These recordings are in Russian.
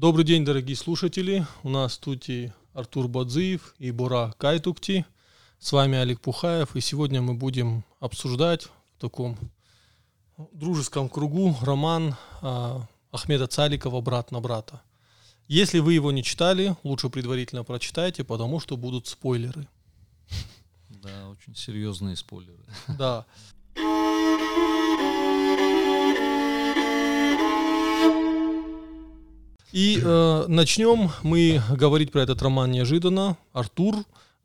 Добрый день, дорогие слушатели. У нас тут и Артур Бадзиев и Бура Кайтукти. С вами Олег Пухаев. И сегодня мы будем обсуждать в таком дружеском кругу роман а, Ахмеда Цаликова «Брат на брата». Если вы его не читали, лучше предварительно прочитайте, потому что будут спойлеры. Да, очень серьезные спойлеры. Да. И э, начнем мы говорить про этот роман неожиданно. Артур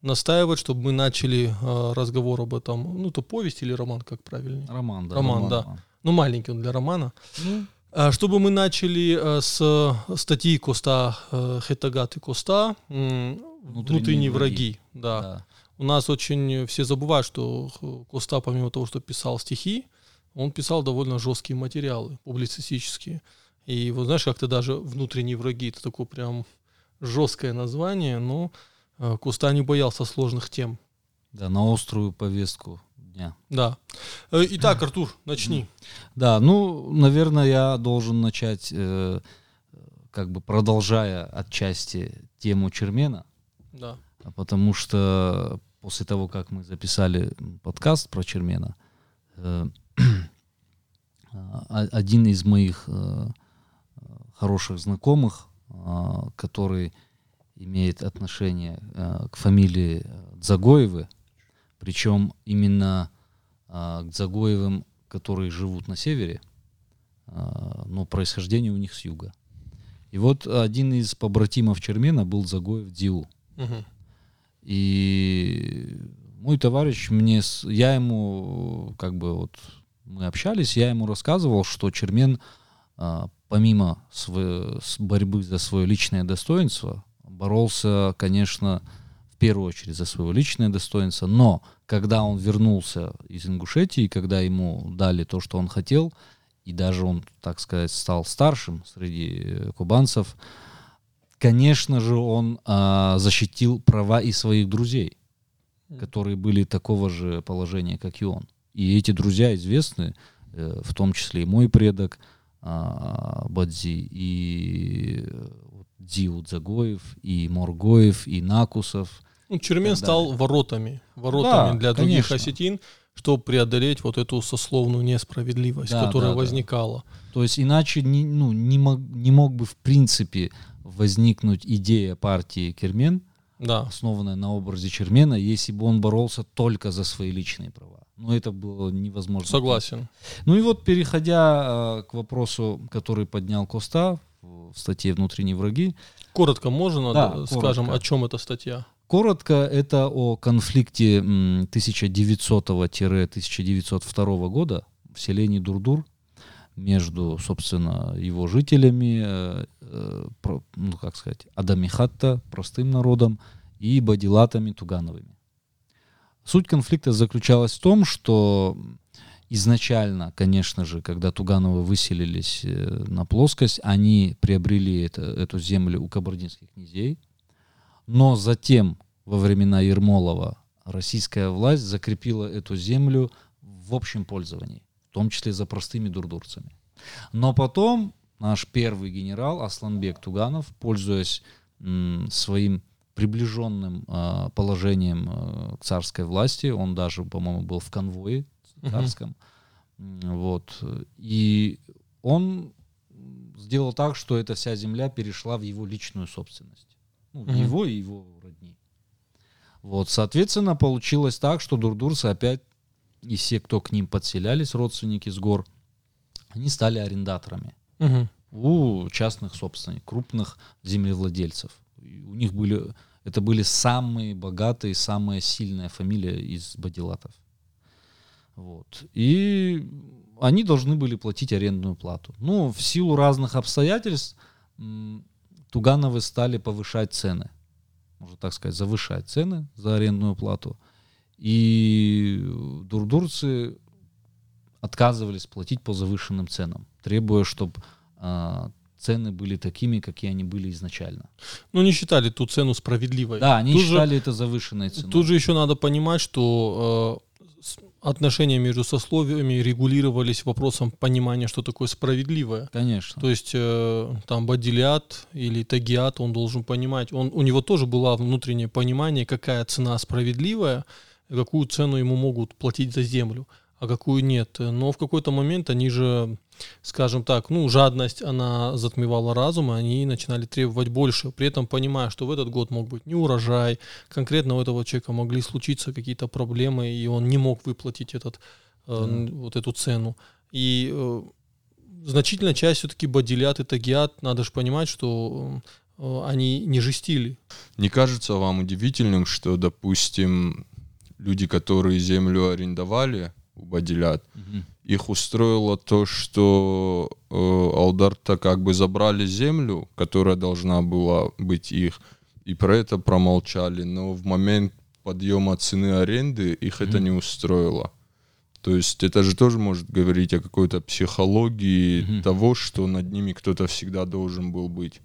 настаивает, чтобы мы начали э, разговор об этом. Ну, то повесть или роман, как правильнее? Роман, да. Роман, да. Ну, маленький он для романа. Ну, А, Чтобы мы начали э, с статьи Коста э, Хетагаты Коста м, Внутренние «Внутренние враги». враги». Да. да. У нас очень все забывают, что Коста, помимо того, что писал стихи, он писал довольно жесткие материалы, публицистические. И вот знаешь, как-то даже «Внутренние враги» — это такое прям жесткое название, но э, Коста не боялся сложных тем. Да, на острую повестку дня. Да. Э, Итак, Артур, начни. Да, ну, наверное, я должен начать, э, как бы продолжая отчасти тему Чермена, Да. а потому что после того, как мы записали подкаст про Чермена, э, а- один из моих э, хороших знакомых, а, который имеет отношение э, к фамилии э, Дзагоевы, причем именно а, к Дзагоевым, которые живут на севере, а, но происхождение у них с юга. И вот один из побратимов Чермена был Загоев Диу. Мгм. И мой товарищ мне, я ему, как бы вот мы общались, я ему рассказывал, что Чермен, а, помимо сво- с борьбы за свое личное достоинство, боролся, конечно, в первую очередь за свое личное достоинство, но когда он вернулся из Ингушетии, когда ему дали то, что он хотел, и даже он, так сказать, стал старшим среди э, кубанцев, конечно же, он а, защитил права и своих друзей, которые были такого же положения, как и он. И эти друзья известны, э, в том числе и мой предок Бадзи, и э, Диу Дзагоев, и Моргоев, и Накусов. Ну, Чермен стал воротами, воротами Да, для других конечно. осетин, чтобы преодолеть вот эту сословную несправедливость, Да, которая да, да. возникала. То есть иначе не, ну, не, мог, не мог бы в принципе возникнуть идея партии Кермен, Да. основанная на образе Чермена, если бы он боролся только за свои личные права. Но это было невозможно. Согласен. Ну и вот, переходя э, к вопросу, который поднял Коста в статье «Внутренние враги», Коротко можно, Да, скажем, коротко. о чем эта статья? коротко это о конфликте м, 1900-1902 года в селении Дурдур между, собственно, его жителями, э, э, про- ну, как сказать, Адамихатта, простым народом, и бадилатами Тугановыми. Суть конфликта заключалась в том, что изначально, конечно же, когда Тугановы выселились э, на плоскость, они приобрели это- эту землю у кабардинских князей, но затем, во времена Ермолова, российская власть закрепила эту землю в общем пользовании, в том числе за простыми дурдурцами. Но потом наш первый генерал Асланбек Туганов, пользуясь м, своим приближенным а, положением а, к царской власти, он даже, по-моему, был в конвое царском, М, вот, и он сделал так, что эта вся земля перешла в его личную собственность. Ну, Мгм. его и его родни. Вот, соответственно, получилось так, что дурдурцы опять, и все, кто к ним подселялись, родственники с гор, они стали арендаторами Мгм. у частных собственников, крупных землевладельцев. И у них были, это были самые богатые, самая сильная фамилия из бадилатов. Вот. И они должны были платить арендную плату. Ну, в силу разных обстоятельств Тугановы стали повышать цены. Можно так сказать, завышать цены за арендную плату. И дурдурцы отказывались платить по завышенным ценам, требуя, чтобы цены были такими, какие они были изначально. Ну, не считали ту цену справедливой. Да, они Тут же- считали это завышенной ценой. Тут же еще надо понимать, что э, отношения между сословиями регулировались вопросом понимания, что такое справедливое. Конечно. То есть э, там Бадилиат или Тагиат, он должен понимать, он, у него тоже было внутреннее понимание, какая цена справедливая, какую цену ему могут платить за землю а какую нет. Но в какой-то момент они же, скажем так, ну, жадность, она затмевала разум, и они начинали требовать больше, при этом понимая, что в этот год мог быть не урожай, конкретно у этого человека могли случиться какие-то проблемы, и он не мог выплатить этот, э, вот эту цену. И э, значительная часть все-таки бодилят и тагиат, надо же понимать, что э, они не жестили. Не кажется вам удивительным, что, допустим, люди, которые землю арендовали, у Бадилят. Угу. Их устроило то, что э, Алдарта как бы забрали землю, которая должна была быть их, и про это промолчали. Но в момент подъема цены аренды их угу. это не устроило. То есть это же тоже может говорить о какой-то психологии угу. того, что над ними кто-то всегда должен был быть.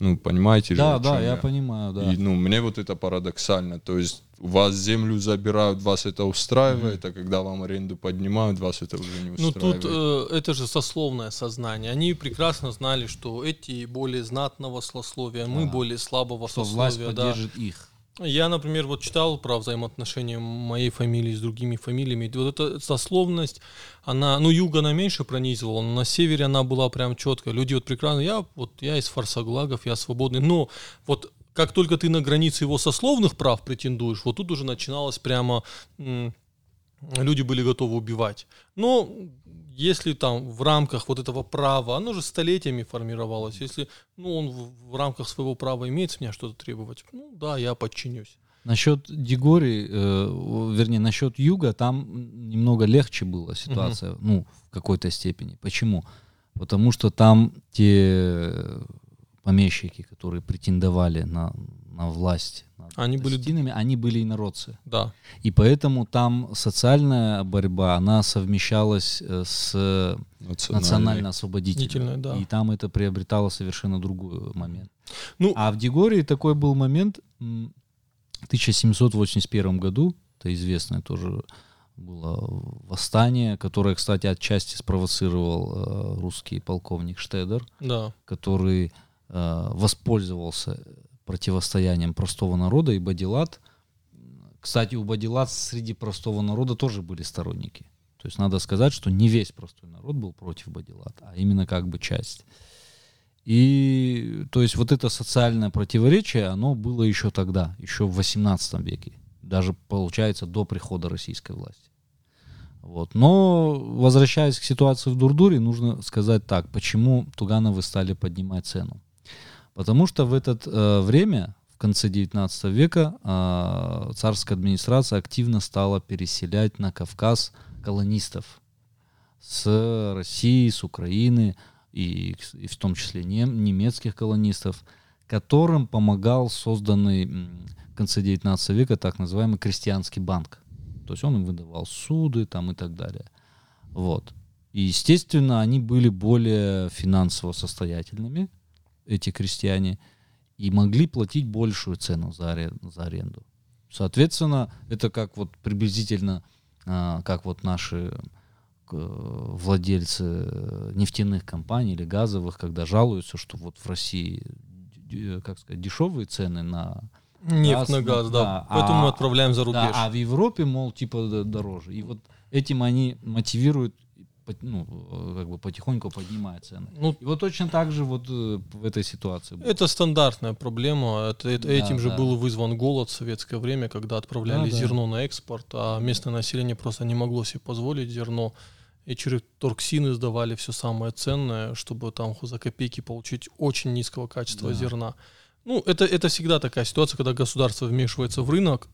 Ну, понимаете да, же? Да, да, я, я понимаю, да. И, ну, мне вот это парадоксально. То есть у вас землю забирают, вас это устраивает, mm-hmm. а когда вам аренду поднимают, вас это уже не устраивает. Ну, тут э, это же сословное сознание. Они прекрасно знали, что эти более знатного сословия, мы более слабого что сословия. Власть поддержит да. их. Я, например, вот читал про взаимоотношения моей фамилии с другими фамилиями. Вот эта сословность, она, ну, юга она меньше пронизывала, но на севере она была прям четкая. Люди вот прекрасно, я вот я из фарсаглагов, я свободный, но вот как только ты на границе его сословных прав претендуешь, вот тут уже начиналось прямо люди были готовы убивать. Но если там в рамках вот этого права, оно же столетиями формировалось, если ну, он в, в рамках своего права имеет с меня что-то требовать, ну да, я подчинюсь. Насчет Дигори, э, вернее, насчет Юга, там немного легче была ситуация, угу. ну, в какой-то степени. Почему? Потому что там те помещики, которые претендовали на, на власть над они были они были инородцы. Да. И поэтому там социальная борьба, она совмещалась э, с национально-освободительной. Да. И там это приобретало совершенно другой момент. Ну, а в Дегории такой был момент в 1781 году, это известное тоже было восстание, которое, кстати, отчасти спровоцировал э, русский полковник Штедер, да. который э, воспользовался противостоянием простого народа и Бадилат. Кстати, у Бадилат среди простого народа тоже были сторонники. То есть надо сказать, что не весь простой народ был против Бадилат, а именно как бы часть. И то есть вот это социальное противоречие, оно было еще тогда, еще в 18 веке, даже получается до прихода российской власти. Вот. Но возвращаясь к ситуации в Дурдуре, нужно сказать так, почему Тугановы стали поднимать цену. Потому что в это э, время, в конце 19 века, э, царская администрация активно стала переселять на Кавказ колонистов с России, с Украины и, и в том числе нем, немецких колонистов, которым помогал созданный в конце 19 века так называемый крестьянский банк. То есть он им выдавал суды там и так далее. Вот. И, естественно, они были более финансово состоятельными, эти крестьяне, и могли платить большую цену за аренду. За аренду. Соответственно, это как вот приблизительно, а, как вот наши владельцы нефтяных компаний или газовых, когда жалуются, что вот в России, как сказать, дешевые цены на Нефть газ, на газ, да. да. Поэтому а, мы отправляем за рубеж. Да, а в Европе, мол, типа дороже. И вот этим они мотивируют ну, э, как бы потихоньку поднимает цены. Ну, и вот точно так же вот э, в этой ситуации. Было. Это стандартная проблема. Это, это, да, этим да. же был вызван голод в советское время, когда отправляли да, зерно да. на экспорт, а местное население просто не могло себе позволить зерно. И через торксины сдавали все самое ценное, чтобы там за копейки получить очень низкого качества да. зерна. Ну, это, это всегда такая ситуация, когда государство вмешивается в рынок.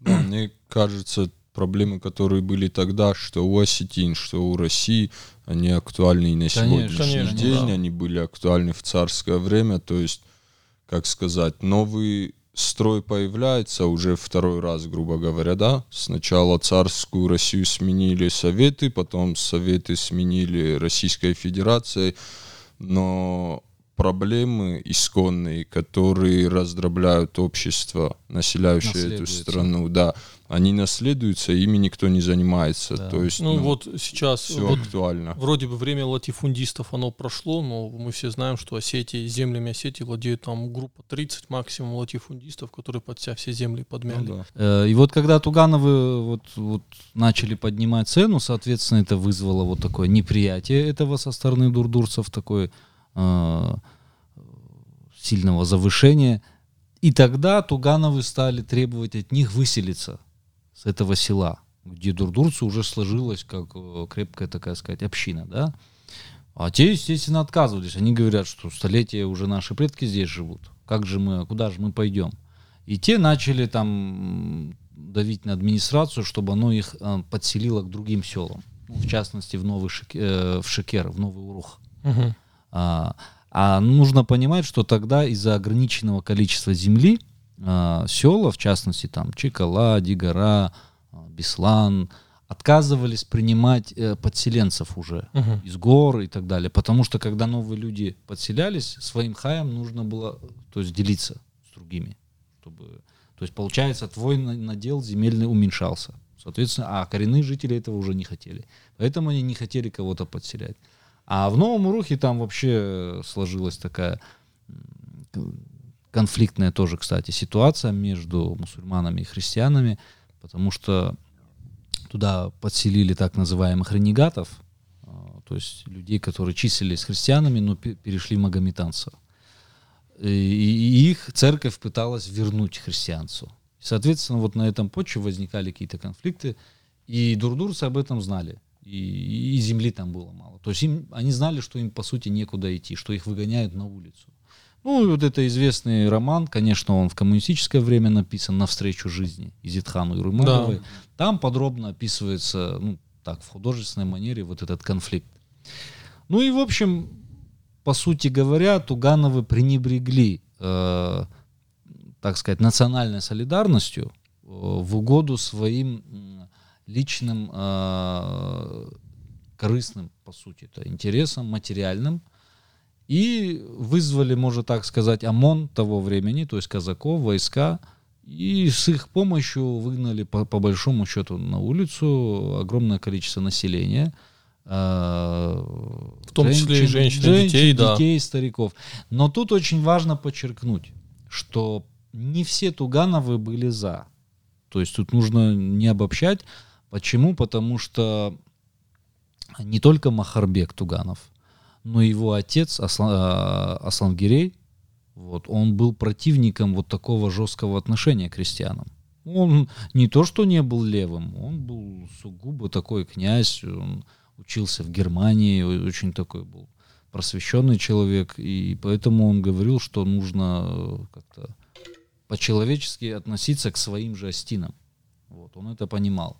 Да, мне кажется, проблемы, которые были тогда, что у осетин, что у России, они актуальны и на сегодняшний конечно, день, да. они были актуальны в царское время, то есть, как сказать, новый строй появляется уже второй раз, грубо говоря, да. Сначала царскую Россию сменили Советы, потом Советы сменили Российской Федерацией, но проблемы исконные, которые раздробляют общество, населяющее эту страну, да, они наследуются, ими никто не занимается. Да. То есть, ну, ну вот сейчас все вот актуально. Вроде бы время латифундистов оно прошло, но мы все знаем, что Осетии, землями Осетии владеют там группа 30 максимум латифундистов, которые под себя все земли подмяли. Ну, да. Э, и вот когда Тугановы вот, вот начали поднимать цену, соответственно, это вызвало вот такое неприятие этого со стороны дурдурцев, такое Э, сильного завышения. И тогда Тугановы стали требовать от них выселиться с этого села, где дурдурцы уже сложилась как э, крепкая такая сказать община, да. А те, естественно, отказывались. Они говорят, что столетия уже наши предки здесь живут. Как же мы, куда же мы пойдем? И те начали там давить на администрацию, чтобы оно их э, подселило к другим селам. Ну, в частности, в Новый Шек, э, в Шекер, в Новый Урух. Угу. А, а нужно понимать, что тогда из-за ограниченного количества земли а, села, в частности там Чикала, Дигара, а, Беслан, отказывались принимать э, подселенцев уже uh из гор и так далее, потому что когда новые люди подселялись, своим хаем нужно было, то есть делиться с другими, чтобы, то есть получается твой надел земельный уменьшался, соответственно, а коренные жители этого уже не хотели, поэтому они не хотели кого-то подселять. А в Новом Урухе там вообще сложилась такая конфликтная тоже, кстати, ситуация между мусульманами и христианами, потому что туда подселили так называемых ренегатов, а, то есть людей, которые числились христианами, но перешли магометанцев. И их церковь пыталась вернуть христианцу. Соответственно, вот на этом почве возникали какие-то конфликты, и дурдурцы об этом знали и, и земли там было мало. То есть им, они знали, что им по сути некуда идти, что их выгоняют на улицу. Ну и вот это известный роман, конечно, он в коммунистическое время написан «Навстречу жизни» Изитхану Ирумаровой. Да. Там подробно описывается, ну так, в художественной манере вот этот конфликт. Ну и в общем, по сути говоря, Тугановы пренебрегли, э, так сказать, национальной солидарностью э, в угоду своим личным э, корыстным, по сути, это интересом материальным, и вызвали, можно так сказать, ОМОН того времени, то есть казаков, войска, и с их помощью выгнали по, по большому счету на улицу огромное количество населения. Э, в том женщин, числе и женщин, женщин детей, детей, да. детей, стариков. Но тут очень важно подчеркнуть, что не все Тугановы были за. То есть тут нужно не обобщать. Почему? Потому что не только Махарбек Туганов, но и его отец Аслан, э, Аслангирей, вот, он был противником вот такого жесткого отношения к крестьянам. Он не то, что не был левым, он был сугубо такой князь, он учился в Германии, очень такой был просвещенный человек, и поэтому он говорил, что нужно э, как-то по-человечески относиться к своим же остинам. Вот, он это понимал.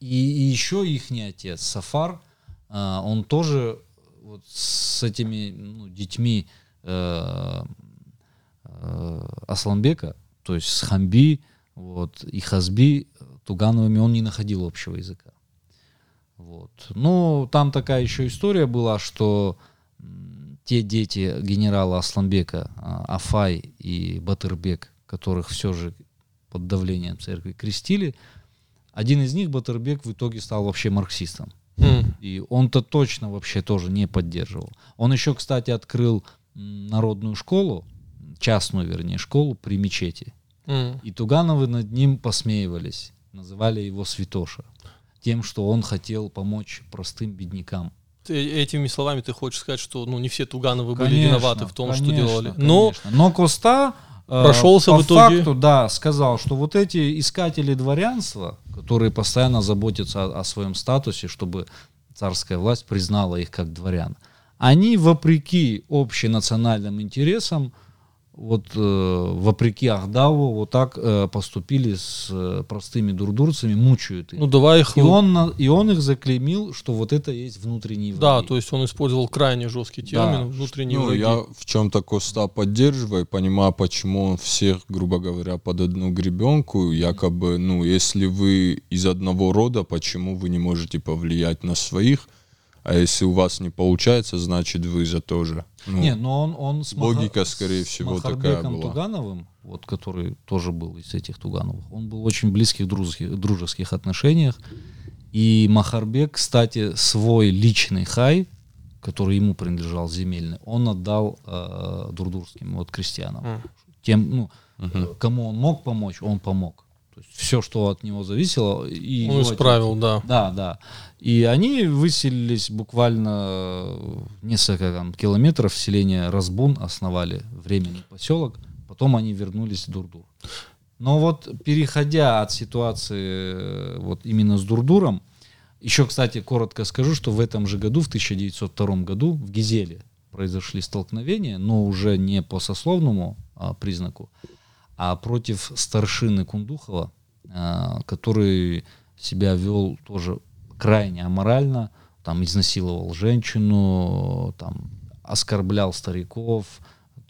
И, и еще их отец, Сафар, а, он тоже вот с этими ну, детьми э, э, Асламбека, то есть с Хамби вот, и Хазби, Тугановыми он не находил общего языка. Вот. Ну, там такая еще история была, что те дети генерала Асламбека, а, Афай и Батырбек, которых все же под давлением церкви крестили, один из них, Батербек, в итоге стал вообще марксистом. Mm. И он-то точно вообще тоже не поддерживал. Он еще, кстати, открыл народную школу, частную, вернее, школу при мечети. Mm. И Тугановы над ним посмеивались, называли его святоша, тем, что он хотел помочь простым беднякам. Ты, этими словами ты хочешь сказать, что ну, не все Тугановы конечно, были виноваты в том, конечно, что делали. Но, Но Коста Э, прошелся по в итоге. факту, да, сказал, что вот эти искатели дворянства, которые постоянно заботятся о, о своем статусе, чтобы царская власть признала их как дворян, они вопреки общенациональным интересам вот э, вопреки Ахдаву вот так э, поступили с э, простыми дурдурцами, мучают их. Ну давай их. И он и он их заклеймил, что вот это есть внутренний враги. Да, то есть он использовал крайне жесткий термин да. внутренний ну, враги. Я в чем-то Коста поддерживаю, понимаю, почему он всех, грубо говоря, под одну гребенку, якобы, ну если вы из одного рода, почему вы не можете повлиять на своих? А если у вас не получается, значит вы за то же. Ну, Не, но он, он с логика, Маха- скорее с всего, такая Махарбеком была. Тугановым, вот, который тоже был из этих Тугановых, он был в очень близких дружеских, дружеских отношениях. И Махарбек, кстати, свой личный хай, который ему принадлежал земельный, он отдал э, дурдурским вот крестьянам. М. Тем, ну, э, кому он мог помочь, он помог. Все, что от него зависело, и Он его отец- исправил, да. да, да. И они выселились буквально э, несколько там, километров селения Разбун, основали временный поселок, потом они вернулись в Дурдур. Но вот переходя от ситуации э, вот именно с Дурдуром, еще, кстати, коротко скажу, что в этом же году, в 1902 году, в Гизеле произошли столкновения, но уже не по сословному а, признаку, а против старшины Кундухова, который себя вел тоже крайне аморально, там изнасиловал женщину, там оскорблял стариков,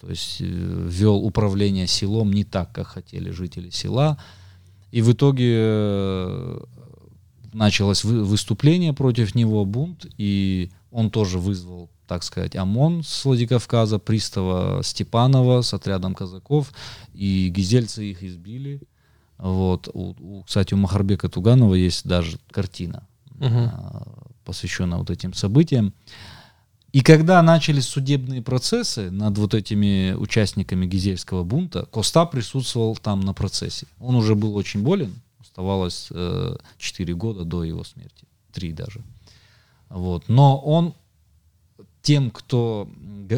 то есть э, вел управление селом не так, как хотели жители села. И в итоге э, началось вы- выступление против него, бунт, и он тоже вызвал, так сказать, ОМОН с Владикавказа, пристава Степанова с отрядом казаков, и гизельцы их избили. Вот. У, у- кстати, у Махарбека Туганова есть даже картина, а, посвященная вот этим событиям. И когда начались судебные процессы над вот этими участниками Гизельского бунта, Коста присутствовал там на процессе. Он уже был очень болен, оставалось э, 4 года до его смерти, 3 даже. Вот. Но он тем, кто,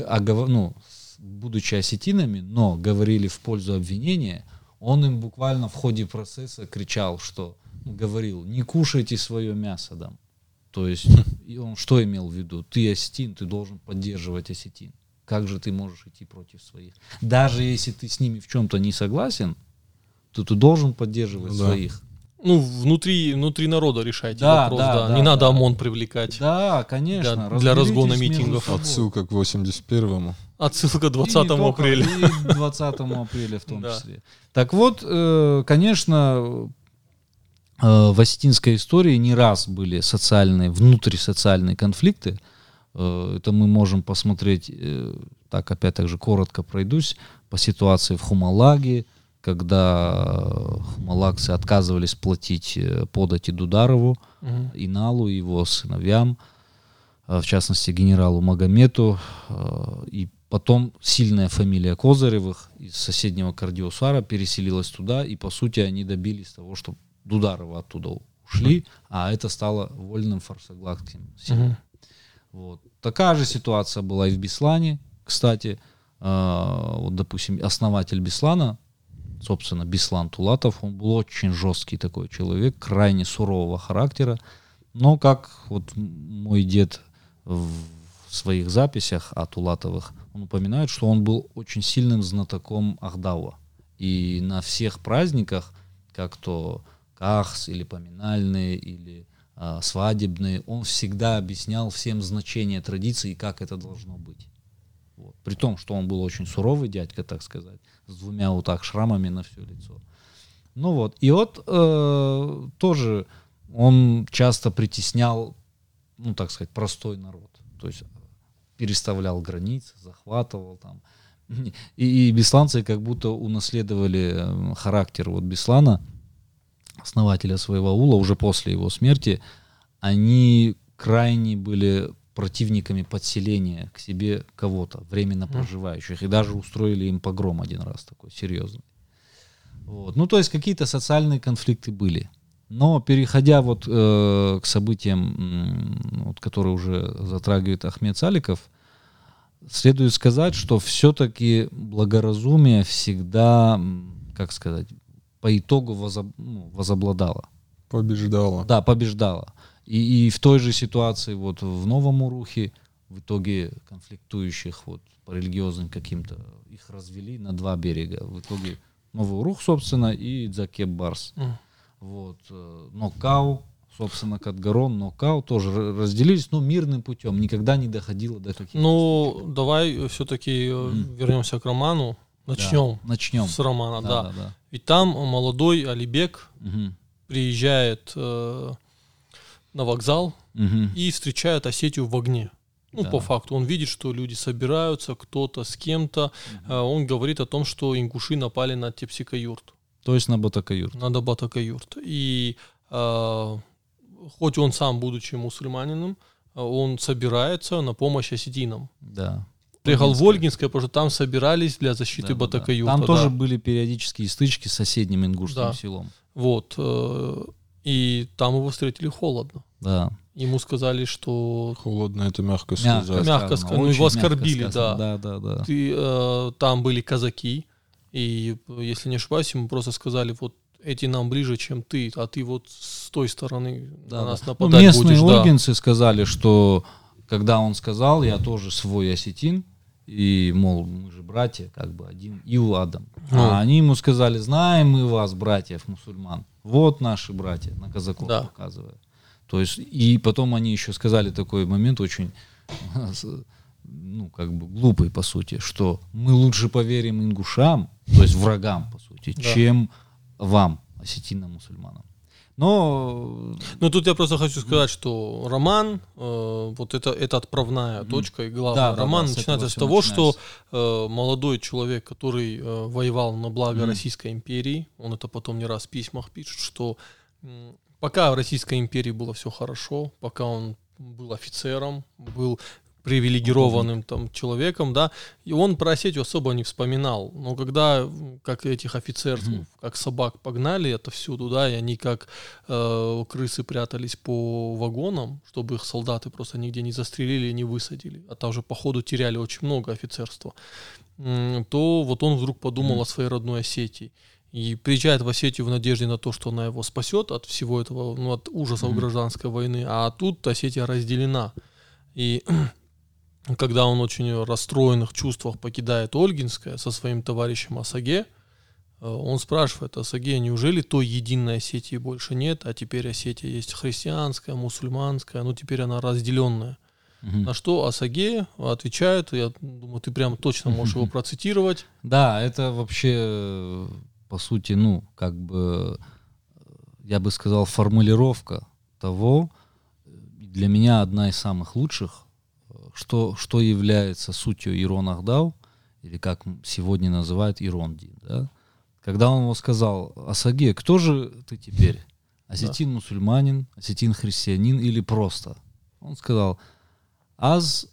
оговор- ну, будучи осетинами, но говорили в пользу обвинения, он им буквально в ходе процесса кричал, что ну, говорил, не кушайте свое мясо там. То есть, и он что имел в виду? Ты осетин, ты должен поддерживать осетин. Как же ты можешь идти против своих? Даже если ты с ними в чем-то не согласен, то ты должен поддерживать Ну да. своих. Ну, внутри, внутри народа решайте Да, вопрос, да, да. да, Не надо да. ОМОН привлекать. Да, конечно. Для- для разгона митингов. собой. Отсылка к 81-му. Отсылка к И не 20 только, апреля. И 20 апреля в том Да. числе. Так вот, э, конечно, э, в осетинской истории не раз были социальные, внутрисоциальные конфликты. Э, Это мы можем посмотреть, так опять так же коротко пройдусь, по ситуации в Хумалаге, когда хумалагцы отказывались платить подати Дударову, Мгм. Иналу, его сыновьям, в частности генералу Магомету, и потом сильная фамилия Козыревых из соседнего Кардиосуара переселилась туда, и по сути они добились того, что Дударова оттуда ушли, а это стало вольным селом. Мгм. Вот. Такая же ситуация была и в Беслане. Кстати, э, вот, допустим, основатель Беслана, собственно, Беслан Тулатов, он был очень жесткий такой человек, крайне сурового характера. Но, как вот мой дед в своих записях о Тулатовых, он упоминает, что он был очень сильным знатоком Ахдауа. И на всех праздниках, как то Кахс или поминальные, или а, свадебные, он всегда объяснял всем значение традиции и как это должно быть. Вот. При том, что он был очень суровый дядька, так сказать, с двумя вот так шрамами на все лицо. Ну вот, и вот э, тоже он часто притеснял, ну так сказать, простой народ. То есть переставлял границы, захватывал там. И, и бесланцы как будто унаследовали э, характер вот Беслана, основателя своего аула, уже после его смерти, они крайне были противниками подселения к себе кого-то, временно проживающих, и даже устроили им погром один раз такой серьезный. Вот. Ну, то есть какие-то социальные конфликты были. Но переходя вот э, к событиям, вот, которые уже затрагивает Ахмед Саликов, следует сказать, что все-таки благоразумие всегда, как сказать, по итогу возоб- ну, возобладало. Побеждала. Да, побеждала. И, и в той же ситуации вот в Новом Урухе в итоге конфликтующих вот по религиозным каким-то их развели на два берега. В итоге Новый Урух, собственно, и Дзакеп Барс. Мгм. Вот. э, Нокау, собственно, Катгарон, Нокау тоже разделились, но мирным путем. Никогда не доходило до каких-то... Ну, давай все-таки Мгм. вернемся к роману. Да, Начнем Начнем. с романа, да. да, да. Ведь там молодой Алибек Мгм. приезжает э, на вокзал Мгм. и встречает Осетию в огне. Ну, Да. по факту, он видит, что люди собираются, кто-то с кем-то. А Он говорит о том, что ингуши напали на Тепсикаюрт, То есть на Батакаюр. на Дабатакаюрт. И а, хоть он сам, будучи мусульманином, а, он собирается на помощь осетинам. Да. Приехал в Ольгинское. Потому что там собирались для защиты Да, да, да. Там да. тоже были периодические стычки с соседним ингушским Да. селом. Вот. э, И там его встретили холодно. Да. Ему сказали, что Холодно это мягко Мягко, сказать. Мягко сказано, сказано. Ну, его мягко оскорбили, да. Да, да, да. ты, э, там были казаки, и, э, если не ошибаюсь, ему просто сказали, вот эти нам ближе, чем ты, а ты вот с той стороны Да, на да. нас Ну, нападать местные будешь. да. ольгинцы сказали, что когда он сказал, я тоже свой осетин, и, мол, мы же братья, как бы один Ил Адам. Ну. А они ему сказали, знаем мы вас, братьев мусульман. Вот наши братья, на казаков Да. показывая. То есть, и потом они еще сказали такой момент очень, ну, как бы глупый, по сути, что мы лучше поверим ингушам, то есть врагам, по сути, Да. чем вам, осетинам, мусульманам. Но Ну, тут я просто хочу сказать, что роман, э, вот это, это отправная Мгм. точка, и главное, Да, да, роман да, с начинается с всё того, что начинается. э, молодой человек, который э, воевал на благо Мгм. Российской империи, он это потом не раз в письмах пишет, что м, пока в Российской империи было все хорошо, пока он был офицером, был привилегированным там человеком, да, и он про Осетию особо не вспоминал. Но когда, как этих офицеров, Мгм. как собак погнали это всюду, да, и они как э, крысы прятались по вагонам, чтобы их солдаты просто нигде не застрелили не высадили, а там же по ходу теряли очень много офицерства, то вот он вдруг подумал Мгм. о своей родной Осетии. И приезжает в Осетию в надежде на то, что она его спасет от всего этого, ну, от ужасов Мгм. гражданской войны, а тут Осетия разделена. И когда он очень расстроенных чувствах покидает Ольгинское со своим товарищем Асаге, э, он спрашивает Асаге, неужели той единой Осетии больше нет, а теперь Осетия есть христианская, мусульманская, ну теперь она разделенная. Мгм. На что Асаге отвечает, я думаю, ты прям точно можешь его процитировать. Да, это вообще, по сути, ну, как бы, я бы сказал, формулировка того, для меня одна из самых лучших, что, что является сутью Ирон Ахдау, или как сегодня называют Иронди, да? Когда он его сказал, Асаге, кто же ты теперь? Осетин мусульманин, осетин христианин или просто? Он сказал, аз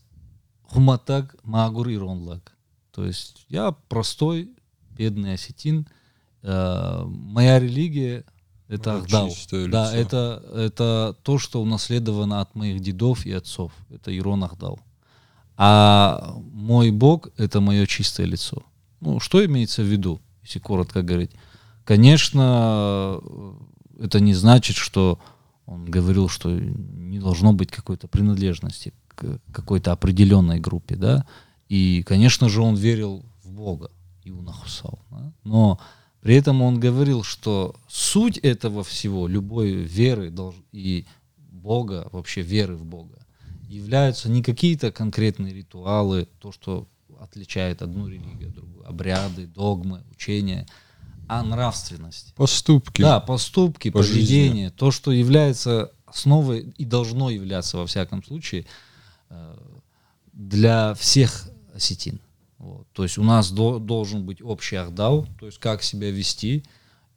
хуматак магур иронлак. То есть я простой, бедный осетин. Э, моя религия это Ахдау. чистое Да, это, это то, что унаследовано от моих дедов и отцов. Это Ирон Ахдау. А мой Бог — это мое чистое лицо. Ну, что имеется в виду, если коротко говорить? Конечно, это не значит, что он говорил, что не должно быть какой-то принадлежности к какой-то определенной группе, да. И, конечно же, он верил в Бога, Иуна Хусал. да. Но при этом он говорил, что суть этого всего, любой веры и Бога, вообще веры в Бога, являются не какие-то конкретные ритуалы, то, что отличает одну религию от другой, обряды, догмы, учения, а нравственность. Поступки. Да, поступки, по жизни. поведение, то, что является основой и должно являться во всяком случае э, для всех осетин. Вот. То есть у нас до- должен быть общий ахдау, то есть как себя вести,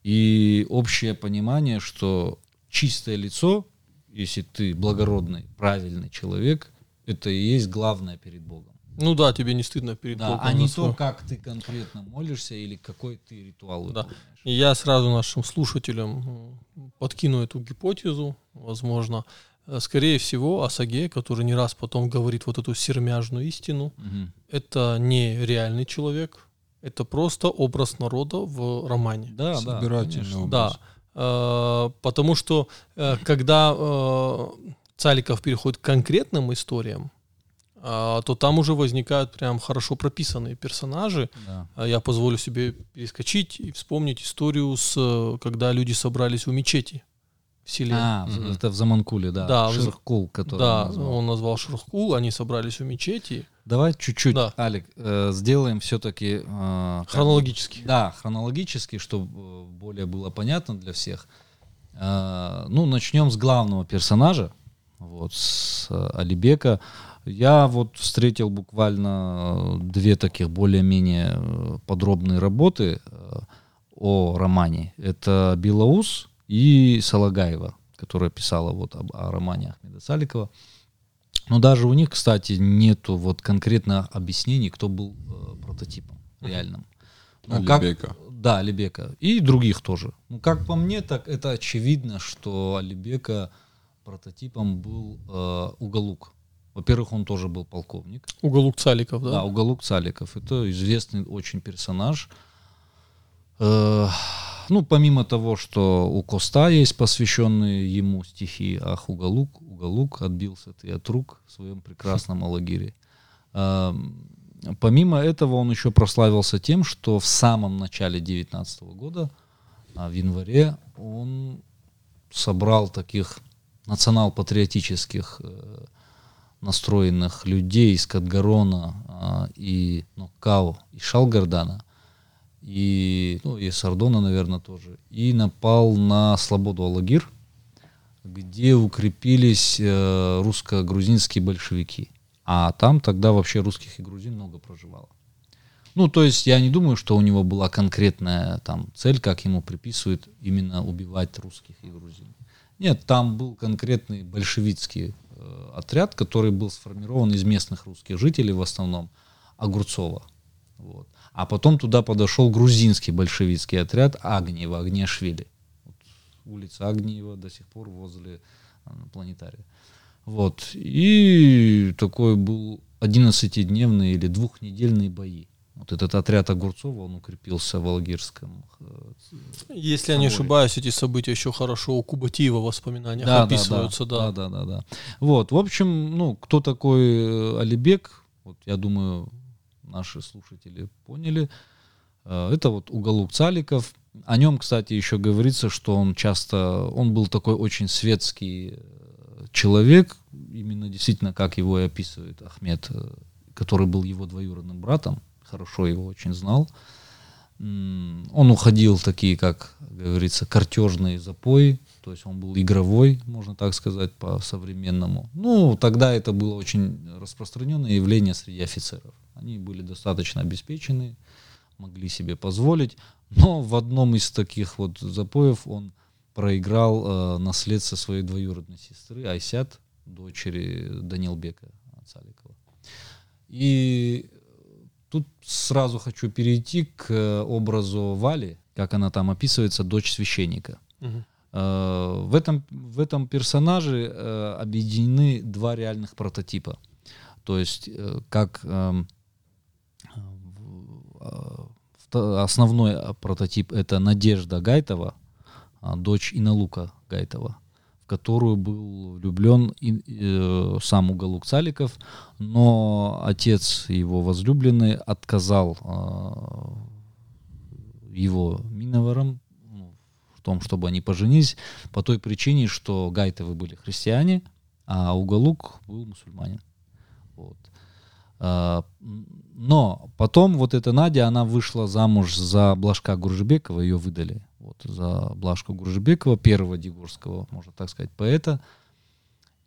и общее понимание, что чистое лицо, если ты благородный, правильный человек, это и есть главное перед Богом. Ну да, тебе не стыдно перед Да, Богом а не то, как ты конкретно молишься или какой ты ритуал Да. выполняешь. И я сразу нашим слушателям подкину эту гипотезу, возможно. Э, Скорее всего, Асаге, который не раз потом говорит вот эту сермяжную истину, Мгм. это не реальный человек, это просто образ народа в романе. Да, да, Собирательный конечно. образ. Да, потому что э, когда э, Цаликов переходит к конкретным историям, то там уже возникают прям хорошо прописанные персонажи, Да. Я позволю себе перескочить и вспомнить историю с, э, когда люди собрались у мечети в селе. А, это в Заманкуле, да. Да, Ширкул, который да, он назвал. он назвал Шурхкул, они собрались у мечети. Давай чуть-чуть, Да. Алик, э, сделаем все-таки... Хронологически. Да, хронологически, чтобы э, более было понятно для всех. Э, ну, начнем с главного персонажа, вот, с э, Алибека. Я вот встретил буквально две таких более-менее подробные работы о романе. Это Белоус и Салагаева, которая писала вот об, о романе Ахмеда Саликова. Но даже у них, кстати, нету вот конкретно объяснений, кто был э, прототипом реальным. Ну, Алибека. Как, да, Алибека. И других тоже. Ну, как по мне, так это очевидно, что Алибека прототипом был э, Уголук. Во-первых, он тоже был полковник. Уголук Цаликов, да? Да, Уголук Цаликов. Это известный очень персонаж. Э, ну, помимо того, что у Коста есть посвященные ему стихи «Ах, Уголук, Уголук, отбился ты от рук в своем прекрасном Алагире». Помимо этого, он еще прославился тем, что в самом начале 19 года, а в январе, он собрал таких национал-патриотических э, настроенных людей из Кадгарона и Ноккау и Шалгардана – и, ну, и Сардона, наверное, тоже, и напал на Слободу Алагир, где укрепились э, русско-грузинские большевики. А там тогда вообще русских и грузин много проживало. Ну, то есть я не думаю, что у него была конкретная там цель, как ему приписывают, именно убивать русских и грузин. Нет, там был конкретный большевистский э, отряд, который был сформирован из местных русских жителей в основном, Огурцова. Вот. А потом туда подошел грузинский большевистский отряд Агниева, Агниашвили. Вот, улица Агниева до сих пор возле э, планетария. Вот. И такой был 11-дневный или двухнедельные бои. Вот этот отряд Огурцова, он укрепился в Алгирском. Э, Если я не ошибаюсь, эти события еще хорошо у Кубатиева в воспоминаниях да, описываются. Да, да, да, да, да. Вот, в общем, ну, кто такой э, Алибек, вот я думаю, наши слушатели поняли. Это вот уголок Цаликов. О нем, кстати, еще говорится, что он часто, он был такой очень светский э, человек, именно действительно, как его и описывает Ахмед, э, который был его двоюродным братом, хорошо его очень знал. Он уходил такие, как говорится, картежные запои, то есть он был игровой, можно так сказать, по-современному. Ну, тогда это было очень распространенное явление среди офицеров. Они были достаточно обеспечены, могли себе позволить. Но в одном из таких вот запоев он проиграл э, наследство своей двоюродной сестры Айсят, дочери Данилбека Цаликова. И тут сразу хочу перейти к образу Вали, как она там описывается, дочь священника. Угу. Э, в, этом, в этом персонаже э, объединены два реальных прототипа. То есть, э, как э, основной а, прототип это Надежда Гайтова, а, дочь Иналука Гайтова, в которую был влюблен и, э, сам Уголук Цаликов, но отец его возлюбленный отказал э, его миноварам ну, в том, чтобы они поженились, по той причине, что Гайтовы были христиане, а Уголук был мусульманин. Вот. Но потом вот эта Надя, она вышла замуж за Блажка Гуржебекова, ее выдали. Вот, за Блажка Гуржебекова, первого дегурского, можно так сказать, поэта.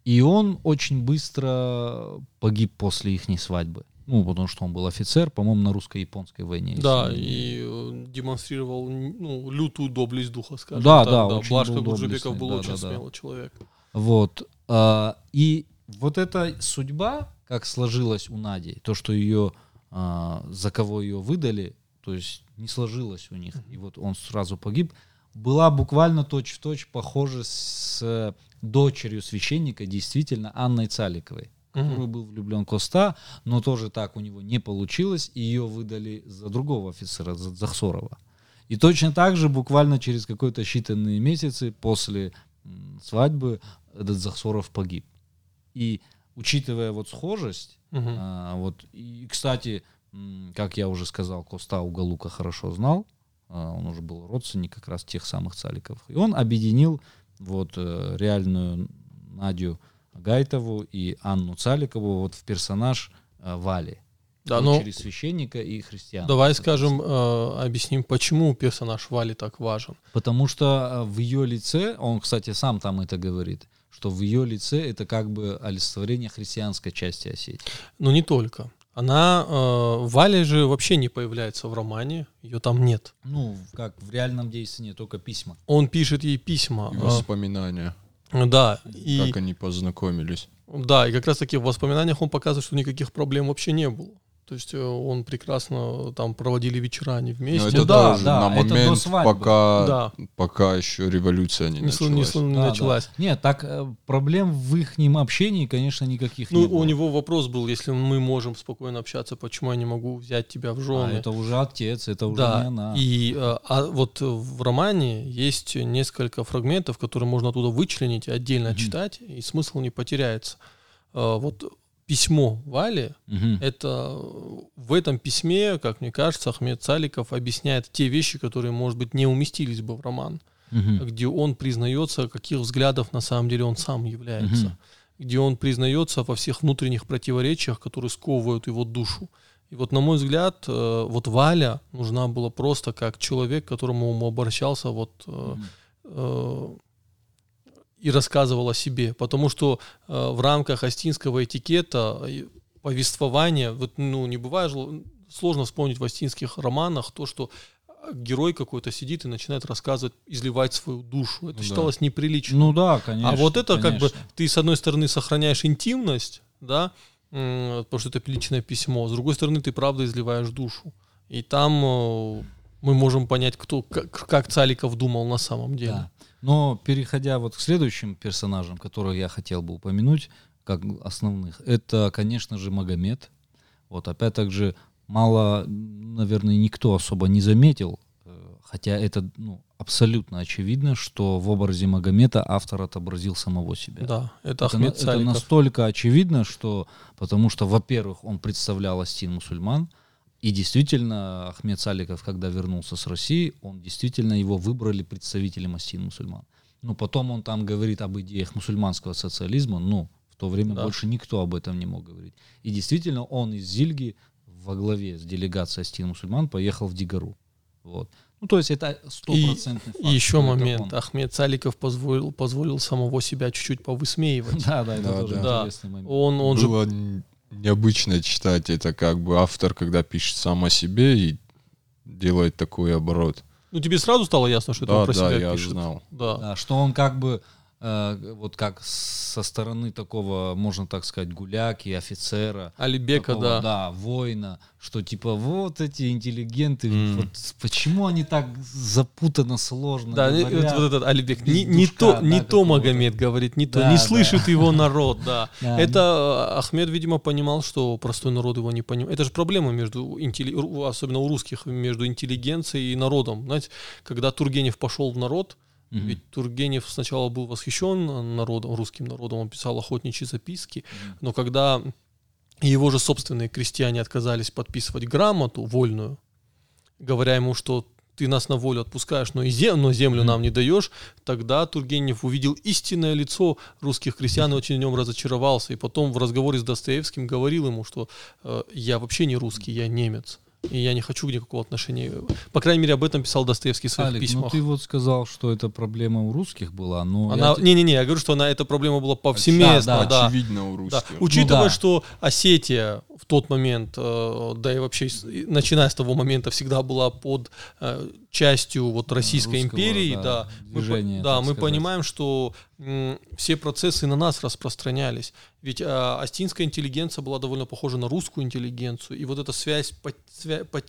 И он очень быстро погиб после их свадьбы. Ну, потому что он был офицер, по-моему, на русско-японской войне. Да, и э, демонстрировал ну, лютую доблесть духа, скажем да, так. Да, да. Блажка Гуржебеков был да, очень да, смелый да. человек. Вот. А, и вот эта судьба, как сложилась у Нади, то, что ее, а, за кого ее выдали, то есть не сложилось у них, и вот он сразу погиб, была буквально точь-в-точь похожа с дочерью священника, действительно, Анной Цаликовой, которую был влюблен Коста, но тоже так у него не получилось, и ее выдали за другого офицера, за Захсорова. И точно так же, буквально через какой-то считанные месяцы после свадьбы, этот Захсоров погиб. И учитывая вот схожесть, угу. а, вот, и, кстати, как я уже сказал, Коста Уголука хорошо знал, а, он уже был родственник как раз тех самых Цаликов, и он объединил вот э, реальную Надю Гайтову и Анну Цаликову вот в персонаж э, Вали. Да, но через священника и христиан. давай скажем, э, объясним, почему персонаж Вали так важен. Потому что э, в ее лице, он, кстати, сам там это говорит, что в ее лице это как бы олицетворение христианской части Осетии. Но не только. Она, э, Валя же вообще не появляется в романе, ее там нет. Ну, как в реальном действии, только письма. Он пишет ей письма. И э, воспоминания, да, и, как они познакомились. да, и как раз таки в воспоминаниях он показывает, что никаких проблем вообще не было. То есть э, он прекрасно там проводили вечера они Но вместе. это да, тоже да, на это до момент, свадьбы. пока, Да. пока еще революция не, не, началась. не сло- не Да, да. началась. Нет, так э, проблем в их общении, конечно, никаких Ну, не было. у него вопрос был, если мы можем спокойно общаться, почему я не могу взять тебя в А жены? это уже отец, это уже не да, она. и э, а вот в романе есть несколько фрагментов, которые можно оттуда вычленить и отдельно Мгм. читать, и смысл не потеряется. Э, Вот письмо Вали, Мгм. это в этом письме, как мне кажется, Ахмед Цаликов объясняет те вещи, которые, может быть, не уместились бы в роман, Мгм. где он признается, каких взглядов на самом деле он сам является, Мгм. где он признается во всех внутренних противоречиях, которые сковывают его душу. И вот, на мой взгляд, э, вот Валя нужна была просто как человек, к которому он обращался вот э, и рассказывал о себе, потому что э, в рамках астинского этикета и повествования, вот, ну, не бывает, сложно вспомнить в астинских романах то, что герой какой-то сидит и начинает рассказывать, изливать свою душу. Это Ну да. считалось неприлично. Ну да, конечно. а вот это как бы конечно. ты с одной стороны сохраняешь интимность, да, потому что это личное письмо, с другой стороны ты правда изливаешь душу. И там э, мы можем понять, кто, как, как Цаликов думал на самом деле. Да. Но переходя вот к следующим персонажам, которых я хотел бы упомянуть, как основных, это, конечно же, Магомед. Вот опять же, мало, наверное, никто особо не заметил, э, хотя это ну, абсолютно очевидно, что в образе Магомета автор отобразил самого себя. Да, это Это, Ахмед это Цаликов. настолько очевидно, что потому что, во-первых, он представлял Астин мусульман, и действительно, Ахмед Саликов, когда вернулся с России, он действительно его выбрали представителем Астин мусульман. Ну, потом он там говорит об идеях мусульманского социализма, ну, в то время Да. больше никто об этом не мог говорить. И действительно, он из Зильги во главе с делегацией Астин мусульман поехал в Дигару. Вот. Ну, то есть это стопроцентный факт. И еще момент. он. Ахмед Цаликов позволил, позволил самого себя чуть-чуть повысмеивать. Да, да, это Да, тоже да. интересный момент. Он, он же Было н- необычно читать это, как бы автор, когда пишет сам о себе и делает такой оборот. Ну, тебе сразу стало ясно, что это он Да, про да, себя я пишет? знал. Да. Да, что он как бы вот как со стороны такого, можно так сказать, гуляки, офицера, Алибека, такого, да. да, воина, что типа вот эти интеллигенты, М. вот почему они так запутанно, сложно Да, вот, вот этот Алибек. Не, не то, да, не то. Магомед говорит, не то. Да, не да. слышит его народ, да. Да, Это э, Ахмед, видимо, понимал, что простой народ его не понимает. Это же проблема между, интелли- особенно у русских, между интеллигенцией и народом. Знаете, когда Тургенев пошел в народ, Мгм. ведь Тургенев сначала был восхищен народом, русским народом, он писал охотничьи записки, Мгм. но когда его же собственные крестьяне отказались подписывать грамоту вольную, говоря ему, что ты нас на волю отпускаешь, но, и зем- но землю нам не даешь, тогда Тургенев увидел истинное лицо русских крестьян и очень в нем разочаровался. И потом в разговоре с Достоевским говорил ему, что э, я вообще не русский, я немец. И я не хочу никакого отношения. По крайней мере, об этом писал Достоевский в своих Алик, ну письмах. ты вот сказал, что это проблема у русских была, но Она, я не-не-не, я говорю, что она, эта проблема была повсеместно, Да, да. Очевидно у Да, русских. учитывая, да. что Осетия в тот момент, э, да и вообще начиная с того момента всегда была под э, частью вот Российской русского, империи, да, да, мы, по- движения, да, мы сказать. понимаем, что все процессы на нас распространялись. Ведь э, астинская интеллигенция была довольно похожа на русскую интеллигенцию, и вот эта связь, по- свя- по-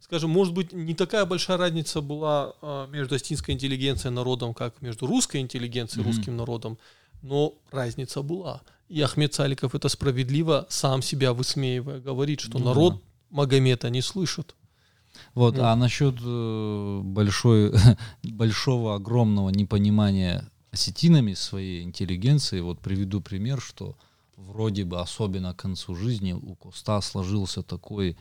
скажем, может быть, не такая большая разница была э, между астинской интеллигенцией и народом, как между русской интеллигенцией и Мгм. русским народом, но разница была. И Ахмед Цаликов это справедливо, сам себя высмеивая, говорит, что Ну народ да. Магомета не слышит. Вот, Ну. а насчет э, большой, большого, огромного непонимания осетинами своей интеллигенции, вот приведу пример, что вроде бы, особенно к концу жизни, у Коста сложился такой,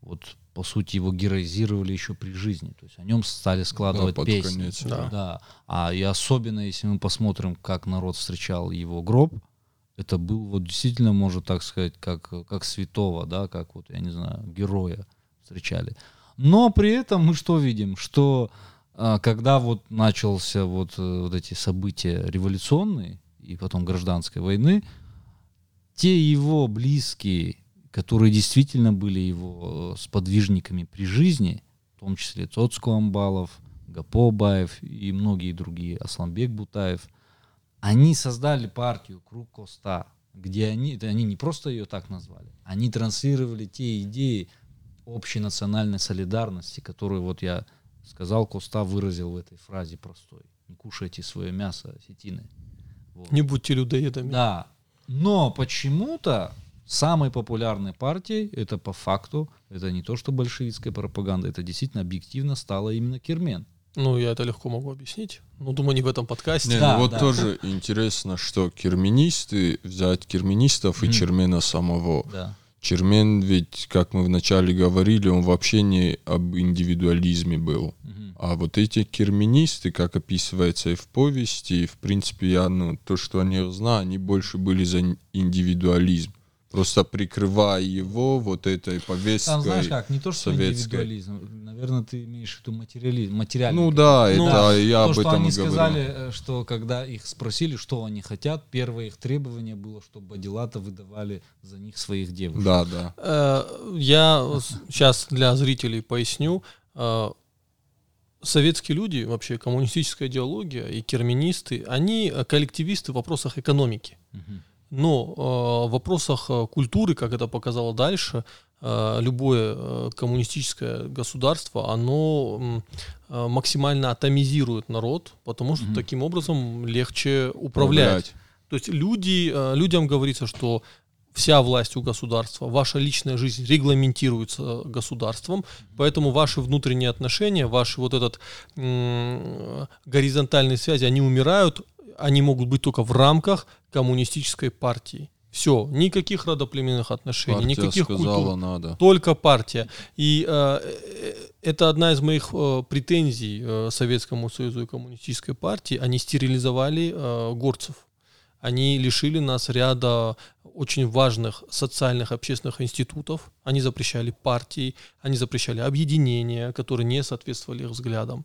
вот, по сути, его героизировали еще при жизни, то есть о нем стали складывать Да, песни. конец, Да. Да. А и особенно, если мы посмотрим, как народ встречал его гроб, это был вот действительно, можно так сказать, как, как святого, да, как вот, я не знаю, героя встречали. Но при этом мы что видим? Что а, когда вот начался вот, э, вот эти события революционные и потом гражданской войны, те его близкие, которые действительно были его э, сподвижниками при жизни, в том числе Тоцко Амбалов, Гапо Баев и многие другие, Асламбек Бутаев, они создали партию Круг Коста, где они, они не просто ее так назвали, они транслировали те идеи общей национальной солидарности, которую вот я сказал, Коста выразил в этой фразе простой. Не кушайте свое мясо осетины. Вот. Не будьте людоедами. Да. Но почему-то самой популярной партией, это по факту, это не то, что большевистская пропаганда, это действительно объективно стало именно Кермен. Ну, я это легко могу объяснить. Ну, думаю, не в этом подкасте. Не, да, ну вот да. тоже интересно, что керменисты, взять керменистов mm. и Чермена самого. Да. Чермен ведь, как мы вначале говорили, он вообще не об индивидуализме был. Mm-hmm. А вот эти керменисты, как описывается и в повести, в принципе, я, ну, то, что они знаю, они больше были за индивидуализм просто прикрывая его вот этой повесткой. Там знаешь как, не то что советской. индивидуализм, наверное, ты имеешь в виду материализм, материальный. Ну да, это да. я то, об этом что они и сказали, э, что когда их спросили, что они хотят, первое их требование было, чтобы Адилата выдавали за них своих девушек. Да, да. Э, я сейчас для зрителей поясню. Э, советские люди, вообще коммунистическая идеология и керминисты, они коллективисты в вопросах экономики. Угу. Но э, в вопросах э, культуры, как это показало дальше, э, любое э, коммунистическое государство, оно э, максимально атомизирует народ, потому что mm-hmm. таким образом легче управлять. управлять. То есть люди, э, людям говорится, что вся власть у государства, ваша личная жизнь регламентируется государством, поэтому ваши внутренние отношения, ваши вот этот горизонтальные связи, они умирают, они могут быть только в рамках коммунистической партии. Все, никаких родоплеменных отношений, партия никаких культур, надо. только партия. И э, э, это одна из моих э, претензий э, Советскому Союзу и коммунистической партии. Они стерилизовали э, горцев. Они лишили нас ряда очень важных социальных общественных институтов. Они запрещали партии, они запрещали объединения, которые не соответствовали их взглядам.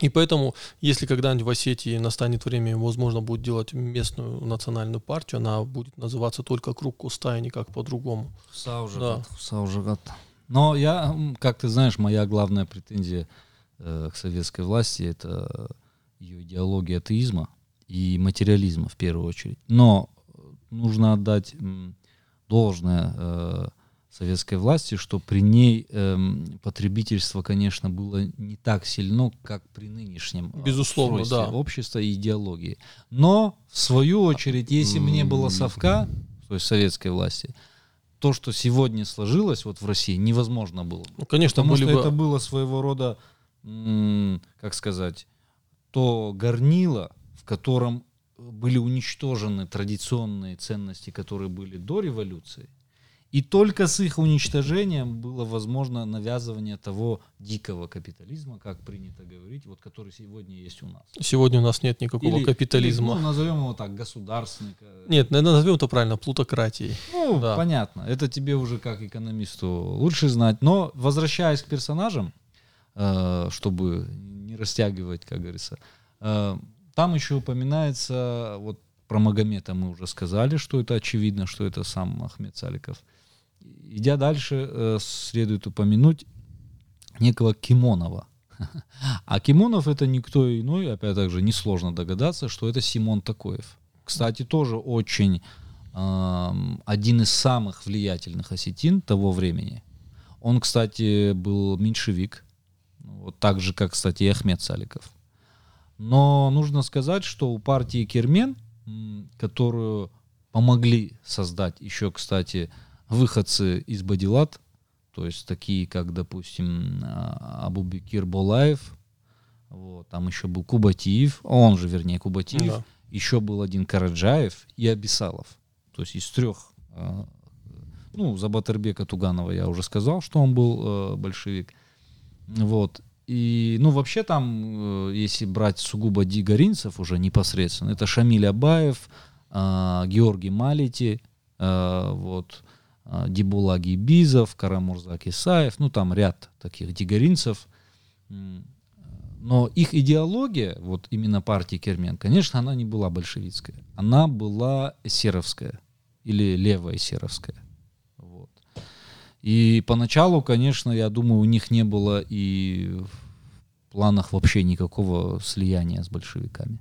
И поэтому, если когда-нибудь в Осетии настанет время, возможно, будет делать местную национальную партию, она будет называться только Круг Куста и никак по-другому. Саужагат. Да. Саужагат. Но я, как ты знаешь, моя главная претензия э, к советской власти — это ее идеология атеизма и материализма в первую очередь. Но нужно отдать должное э, советской власти, что при ней эм, потребительство, конечно, было не так сильно, как при нынешнем э, Безусловно, да. общества и идеологии. Но, в свою очередь, если бы не было совка, то есть советской власти, то, что сегодня сложилось вот в России, невозможно было. Ну, конечно, Потому что бы... это было своего рода, как сказать, то горнило, в котором были уничтожены традиционные ценности, которые были до революции, и только с их уничтожением было возможно навязывание того дикого капитализма, как принято говорить, вот который сегодня есть у нас. Сегодня у нас нет никакого или, капитализма. Или, ну, назовем его так, государственный. Нет, назовем это правильно, плутократией. Ну, да. понятно. Это тебе уже как экономисту лучше знать. Но возвращаясь к персонажам, э, чтобы не растягивать, как говорится, э, там еще упоминается, вот про Магомета мы уже сказали, что это очевидно, что это сам Ахмед Саликов – Идя дальше, э, следует упомянуть некого Кимонова. А Кимонов это никто иной, опять же, несложно догадаться, что это Симон Такоев. Кстати, тоже очень э, один из самых влиятельных осетин того времени. Он, кстати, был меньшевик, вот так же, как, кстати, и Ахмед Саликов. Но нужно сказать, что у партии Кермен, которую помогли создать еще, кстати, выходцы из Бадилат, то есть такие, как, допустим, а, Абубекир Болаев, вот, там еще был Кубатиев, он же, вернее, Кубатиев, да. еще был один Караджаев и Абисалов. То есть из трех, а, ну, за Батырбека Туганова я уже сказал, что он был э, большевик. Вот. И, ну, вообще там, э, если брать сугубо дигоринцев уже непосредственно, это Шамиль Абаев, а, Георгий Малити, а, вот, а, Дибула Гибизов, Карамурзак Исаев, ну там ряд таких дигоринцев. Но их идеология, вот именно партии Кермен, конечно, она не была большевистская. Она была эсеровская или левая эсеровская. Вот. И поначалу, конечно, я думаю, у них не было и в планах вообще никакого слияния с большевиками.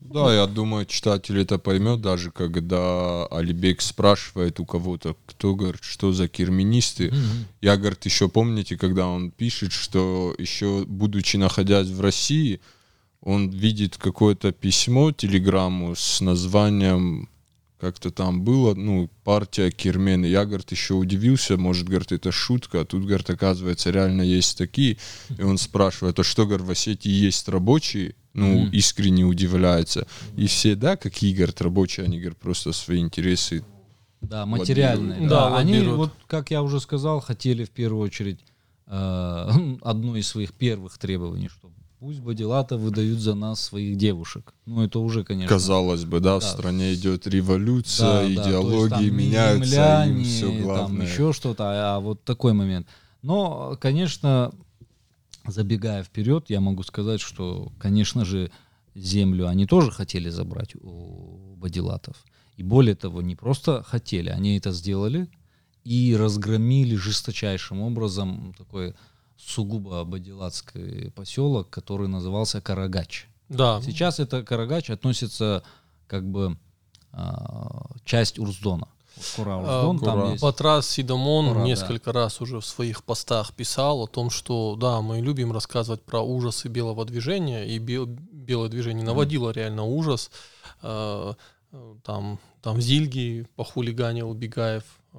Да, я думаю, читатель это поймет, даже когда Алибек спрашивает у кого-то, кто говорит, что за кирминисты. Я, говорит, еще помните, когда он пишет, что еще будучи находясь в России, он видит какое-то письмо, телеграмму с названием, как-то там было, ну, партия Кирмены. Я, говорит, еще удивился, может, говорит, это шутка, а тут, говорит, оказывается, реально есть такие. И он спрашивает, а что, говорит, в Осетии есть рабочие? Ну, Мгм. искренне удивляется. И все, да, какие, говорит, рабочие, они, говорит, просто свои интересы. Да, материальные. лоббируют. Да, Да, они, лоббируют. вот, как я уже сказал, хотели в первую очередь э, одно из своих первых требований, что пусть Бадилата выдают за нас своих девушек. Ну, это уже, конечно... Казалось бы, да, в Да. стране идет революция, Да, да, то есть идеологии там меняются, им земляне, все Там главное. еще что-то, а, а вот такой момент. Но, конечно, забегая вперед, я могу сказать, что, конечно же, землю они тоже хотели забрать у бадилатов. И более того, не просто хотели, они это сделали и разгромили жесточайшим образом такой сугубо бадилатский поселок, который назывался Карагач. Да, Сейчас это Карагач относится как бы а, часть Урздона. Кура Урздон, А, там Кура. есть. Патрас Сидамон да. несколько раз уже в своих постах писал о том, что да, мы любим рассказывать про ужасы белого движения, и бел- белое движение наводило реально ужас. Э, Там, там Зильги похулиганил Бегаев. э,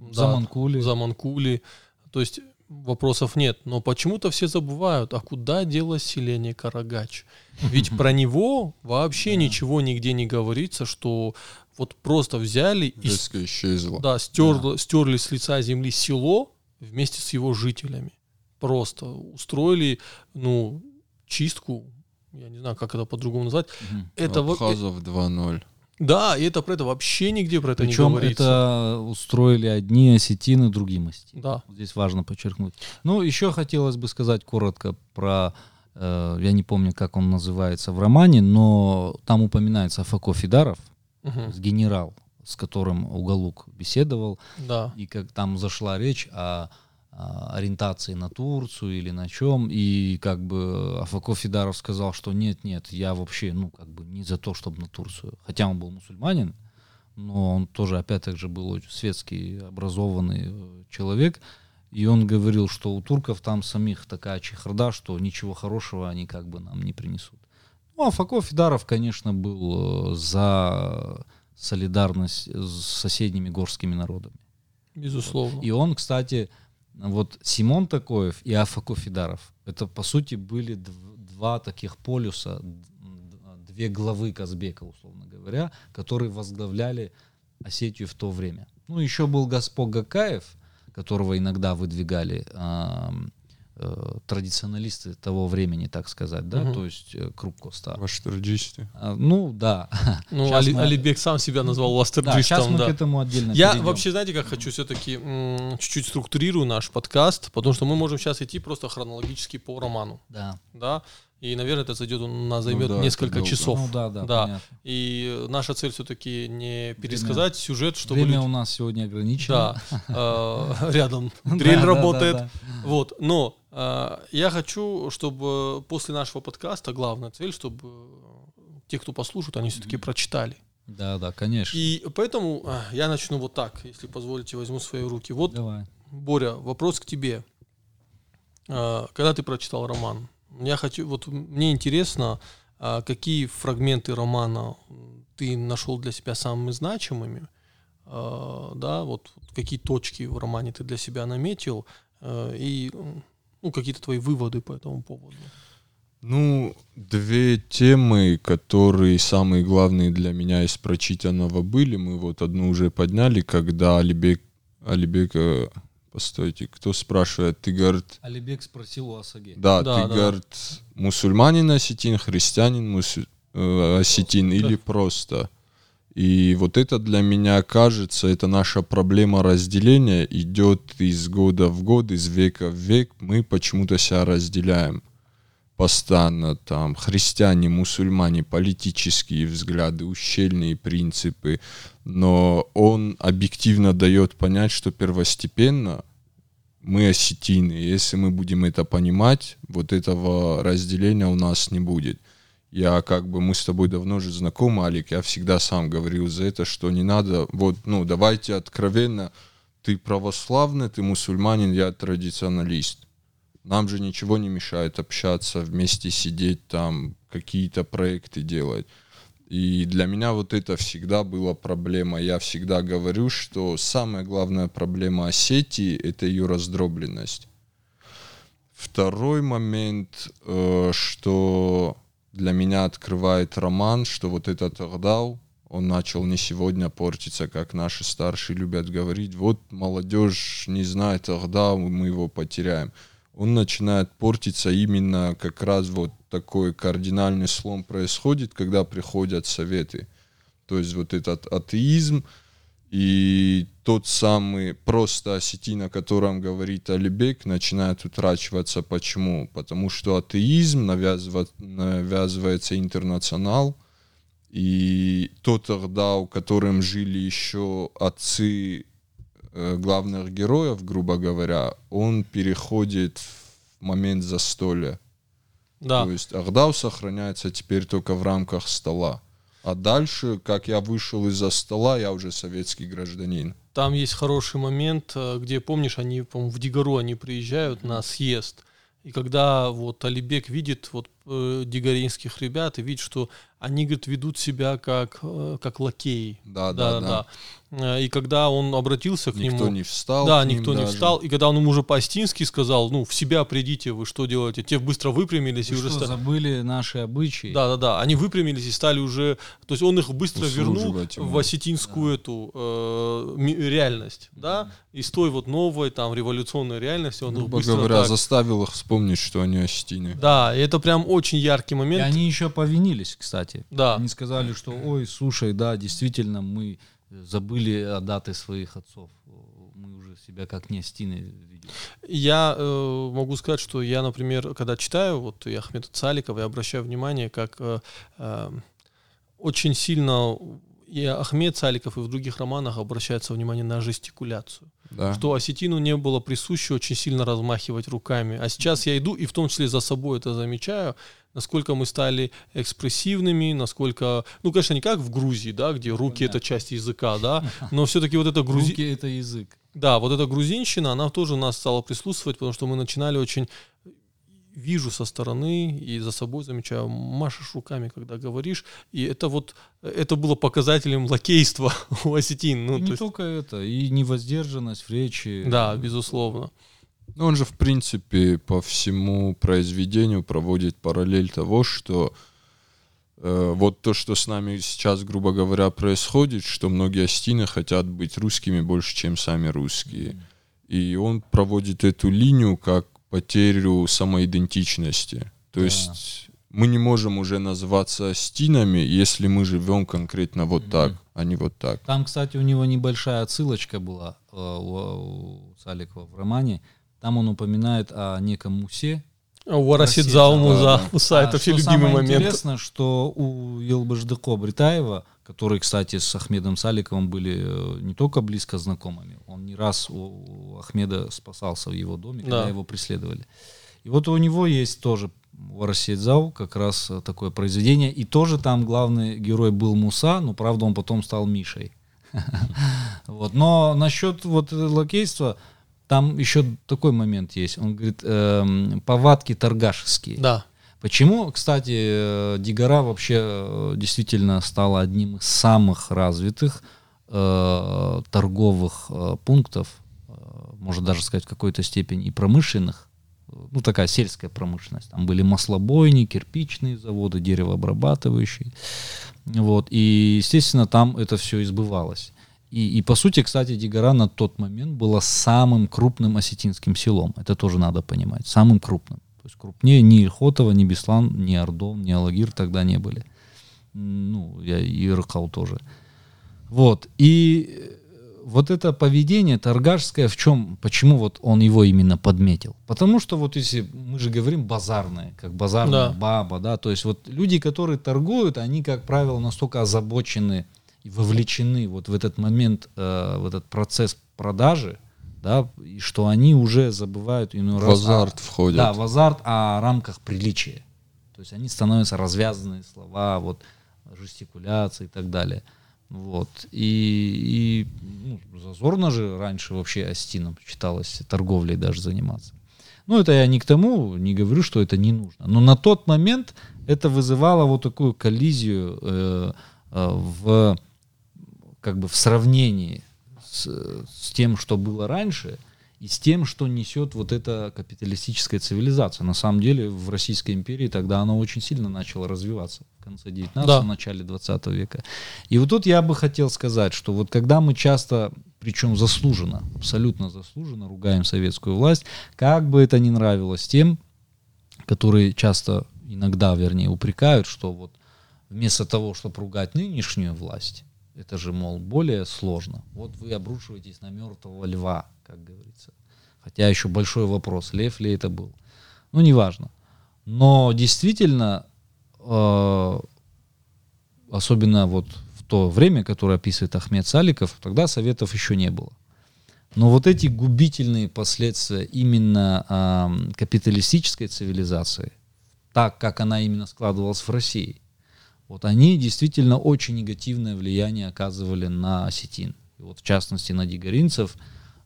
да, Заманкули. за Манкули. То есть вопросов нет. Но почему-то все забывают, а куда делось селение Карагач? Ведь про него вообще ничего нигде не говорится, что вот просто взяли и исчезло. да, стерло- стерли с лица земли село вместе с его жителями. Просто устроили, ну, чистку, я не знаю, как это по-другому назвать. Мгм. Это во- Абхазов 2-0. Да, и это про это вообще нигде про это не Причем говорится. это устроили одни осетины, другим осетины. Да. Здесь важно подчеркнуть. Ну, еще хотелось бы сказать коротко про, э, я не помню, как он называется в романе, но там упоминается Афако Фидаров, Мгм. генерал, с которым Уголук беседовал, Да. и как там зашла речь о ориентации на Турцию или на чем, и как бы Афако Фидаров сказал, что нет, нет, я вообще, ну, как бы не за то, чтобы на Турцию. Хотя он был мусульманин, но он тоже, опять же, был очень светский, образованный э, человек, и он говорил, что у турков там самих такая чехарда, что ничего хорошего они как бы нам не принесут. Ну, а Фако Фидаров, конечно, был э, за солидарность с соседними горскими народами. Безусловно. И он, кстати, вот Симон Такоев и Афако Фидаров, это, по сути, были дв- два таких полюса, две главы Казбека, условно говоря, которые возглавляли Осетию в то время. Ну, еще был Господ Гакаев, которого иногда выдвигали э, традиционалисты того времени, так сказать, да, Мгм. то есть э, круг Коста. Ваши традисты. А, ну, да. Ну, Али- мы- Алибек сам себя назвал Да, сейчас мы да. к этому отдельно Я перейдем. вообще, знаете, как хочу все-таки чуть-чуть структурирую наш подкаст, потому что мы можем сейчас идти просто хронологически по роману, Да. да, и, наверное, это зайдет, у нас займет да, это несколько часов. Ну, да, да, Да. понятно. И наша цель все-таки не пересказать сюжет, чтобы Время люди- у нас сегодня ограничено. Да, э, рядом Да, дрель да, работает. да, Вот, но э, я хочу, чтобы после нашего подкаста главная цель, чтобы те, кто послушают, они все-таки прочитали. Да, да, конечно. И поэтому э, я начну вот так, если позволите, возьму свои руки. Вот, Давай. Боря, вопрос к тебе. Э, Когда ты прочитал роман, я хочу, вот мне интересно, а, какие фрагменты романа ты нашел для себя самыми значимыми, э, да, вот какие точки в романе ты для себя наметил, э, и ну, какие-то твои выводы по этому поводу. Ну, две темы, которые самые главные для меня из прочитанного были. Мы вот одну уже подняли, когда Алибек, Алибек, э, постойте, кто спрашивает, ты, говорит, Алибек спросил у Асаге. да, Да, ты, да. говорит, мусульманин осетин, христианин мусу- э, осетин или просто. И вот это для меня кажется, это наша проблема разделения идет из года в год, из века в век. Мы почему-то себя разделяем постоянно там христиане, мусульмане, политические взгляды, ущельные принципы, но он объективно дает понять, что первостепенно мы осетины. Если мы будем это понимать, вот этого разделения у нас не будет. Я как бы, мы с тобой давно же знакомы, Алик, я всегда сам говорил за это, что не надо, вот, ну, давайте откровенно, ты православный, ты мусульманин, я традиционалист. Нам же ничего не мешает общаться, вместе сидеть там, какие-то проекты делать. И для меня вот это всегда была проблема. Я всегда говорю, что самая главная проблема Осетии — это ее раздробленность. Второй момент, э, что для меня открывает роман, что вот этот Агдау, он начал не сегодня портиться, как наши старшие любят говорить. Вот молодежь не знает Агдау, мы его потеряем. Он начинает портиться именно как раз вот такой кардинальный слом происходит, когда приходят советы. То есть вот этот атеизм и тот самый просто осетин, о котором говорит Алибек, начинает утрачиваться. Почему? Потому что атеизм навязывает, навязывается интернационал, и тот Ардау, которым жили еще отцы э, главных героев, грубо говоря, он переходит в момент застолья. Да. То есть Ардау сохраняется теперь только в рамках стола. А дальше, как я вышел из-за стола, я уже советский гражданин. Там есть хороший момент, э, где, помнишь, они, по в Дигару они приезжают на съезд. И когда вот Алибек видит вот э, дигаринских ребят и видит, что они, говорит, ведут себя как, э, как лакеи. Да, да, да. да. Э, и когда он обратился к никто нему... Никто не встал. Да, никто не даже. встал. И когда он ему уже по-астински сказал, ну, в себя придите, вы что делаете? Те быстро выпрямились вы и уже... Что, забыли наши обычаи? Да, да, да. Они выпрямились и стали уже... То есть он их быстро вернул ему. в осетинскую да. эту э, реальность, да? Из той вот новой, там, революционной реальности он Грубо их быстро говоря, так... заставил их вспомнить, что они осетины. Да, и это прям очень яркий момент. И они еще повинились, кстати. Да. Они сказали, что, ой, слушай, да, действительно, мы забыли о даты своих отцов. Мы уже себя как не стены видим. Я э, могу сказать, что я, например, когда читаю вот и Ахмеда Цаликова, я обращаю внимание, как э, э, очень сильно и Ахмед Цаликов и в других романах обращается внимание на жестикуляцию. Да. Что осетину не было присуще очень сильно размахивать руками. А сейчас я иду и в том числе за собой это замечаю, насколько мы стали экспрессивными, насколько, ну, конечно, не как в Грузии, да, где руки Понятно. это часть языка, да, но все-таки вот это грузи... Руки это язык. Да, вот эта грузинщина, она тоже нас стала прислушивать, потому что мы начинали очень вижу со стороны и за собой замечаю, машешь руками, когда говоришь, и это вот, это было показателем лакейства у осетин. Ну, и не есть... только это, и невоздержанность в речи. Да, безусловно. Ну, он же, в принципе, по всему произведению проводит параллель того, что э, вот то, что с нами сейчас, грубо говоря, происходит, что многие остины хотят быть русскими больше, чем сами русские. Mm. И он проводит эту линию как потерю самоидентичности. То да. есть мы не можем уже называться стинами, если мы живем конкретно вот mm-hmm. так, а не вот так. Там, кстати, у него небольшая отсылочка была э, у, у Саликова в романе. Там он упоминает о неком Мусе. Варасидзал Муза. Муса, это все любимый момент. Интересно, что у Елбаждыко Бритаева, которые, кстати, с Ахмедом Саликовым были э, не только близко знакомыми, он не раз у Ахмеда спасался в его доме, когда да. его преследовали. И вот у него есть тоже Варасидзал, как раз э, такое произведение, и тоже там главный герой был Муса, но правда он потом стал Мишей. Вот. Но насчет вот лакейства, там еще такой момент есть. Он говорит, э, повадки торгашеские. Да. Почему, кстати, э, Дигара вообще э, действительно стала одним из самых развитых э, торговых э, пунктов, э, можно даже сказать в какой-то степени и промышленных, ну такая сельская промышленность. Там были маслобойни, кирпичные заводы, деревообрабатывающие. Вот. И, естественно, там это все избывалось. И, и по сути, кстати, Дигара на тот момент была самым крупным осетинским селом. Это тоже надо понимать. Самым крупным. То есть крупнее ни Ильхотова, ни Беслан, ни Ордон, ни Алагир тогда не были. Ну, я и Иркал тоже. Вот. И э, вот это поведение торгашское, в чем, почему вот он его именно подметил? Потому что вот если мы же говорим базарное, как базарная Да. баба, да, то есть вот люди, которые торгуют, они, как правило, настолько озабочены вовлечены вот в этот момент, э, в этот процесс продажи, да, и что они уже забывают иной В раз о- азарт входят. да, в азарт о рамках приличия. То есть они становятся развязанные слова, вот жестикуляция и так далее. Вот. И, и ну, зазорно же раньше вообще Астином считалось торговлей даже заниматься. Ну, это я не к тому, не говорю, что это не нужно. Но на тот момент это вызывало вот такую коллизию э, э, в, как бы в сравнении с, с тем, что было раньше, и с тем, что несет вот эта капиталистическая цивилизация. На самом деле в Российской империи тогда она очень сильно начала развиваться в конце 19 Да. начале 20 века. И вот тут я бы хотел сказать, что вот когда мы часто, причем заслуженно, абсолютно заслуженно ругаем советскую власть, как бы это ни нравилось тем, которые часто, иногда, вернее, упрекают, что вот вместо того, чтобы ругать нынешнюю власть, это же, мол, более сложно. Вот вы обрушиваетесь на мертвого льва, как говорится. Хотя еще большой вопрос, лев ли это был. Ну, неважно. Но действительно, э, особенно вот в то время, которое описывает Ахмед Саликов, тогда советов еще не было. Но вот эти губительные последствия именно ам, капиталистической цивилизации, так как она именно складывалась в России, вот они действительно очень негативное влияние оказывали на осетин. И вот в частности на дигоринцев.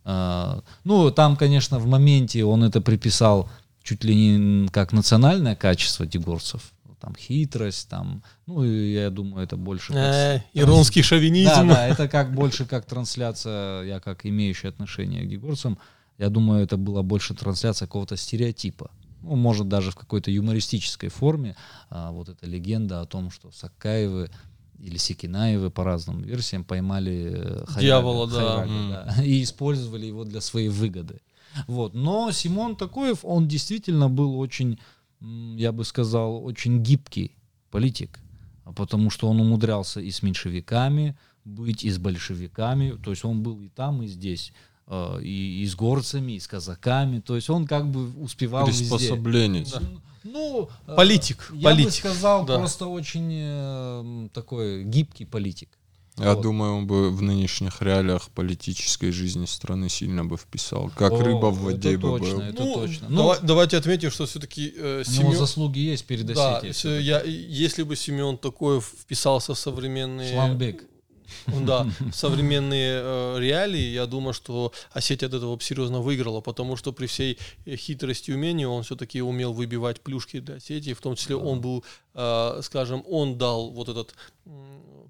А, ну, там, конечно, в моменте он это приписал чуть ли не как национальное качество дигорцев. Там хитрость, там, ну, я думаю, это больше... Э, Иронский да, шовинизм. да, это как больше как трансляция, я как имеющий отношение к дегорцам, я думаю, это была больше трансляция какого-то стереотипа. Ну, может, даже в какой-то юмористической форме. А, вот эта легенда о том, что Сакаевы или Секинаевы по разным версиям поймали э, Хайрага- Дьявола, да. Хайрага, да, и использовали его для своей выгоды. Вот. Но Симон Такоев, он действительно был очень, я бы сказал, очень гибкий политик, потому что он умудрялся и с меньшевиками быть, и с большевиками, то есть он был и там, и здесь, и, и с горцами, и с казаками, то есть он как бы успевал везде. Приспособленец. Да. Ну, э, Политик, Я политик, бы сказал, да. просто очень э, такой гибкий политик. Я Вот. думаю, он бы в нынешних реалиях политической жизни страны сильно бы вписал. Как О, рыба в это воде бы точно, был. это Ну, точно. Ну, дава- давайте отметим, что все-таки э, у него Семен... заслуги есть перед Да, Осетией. с- я, если бы Семен такой вписался в современные... Шламбек. Да, современные э, реалии, я думаю, что Осетия от этого серьезно выиграла, потому что при всей э, хитрости и умении он все-таки умел выбивать плюшки для Осетии, в том числе он был, э, скажем, он дал вот этот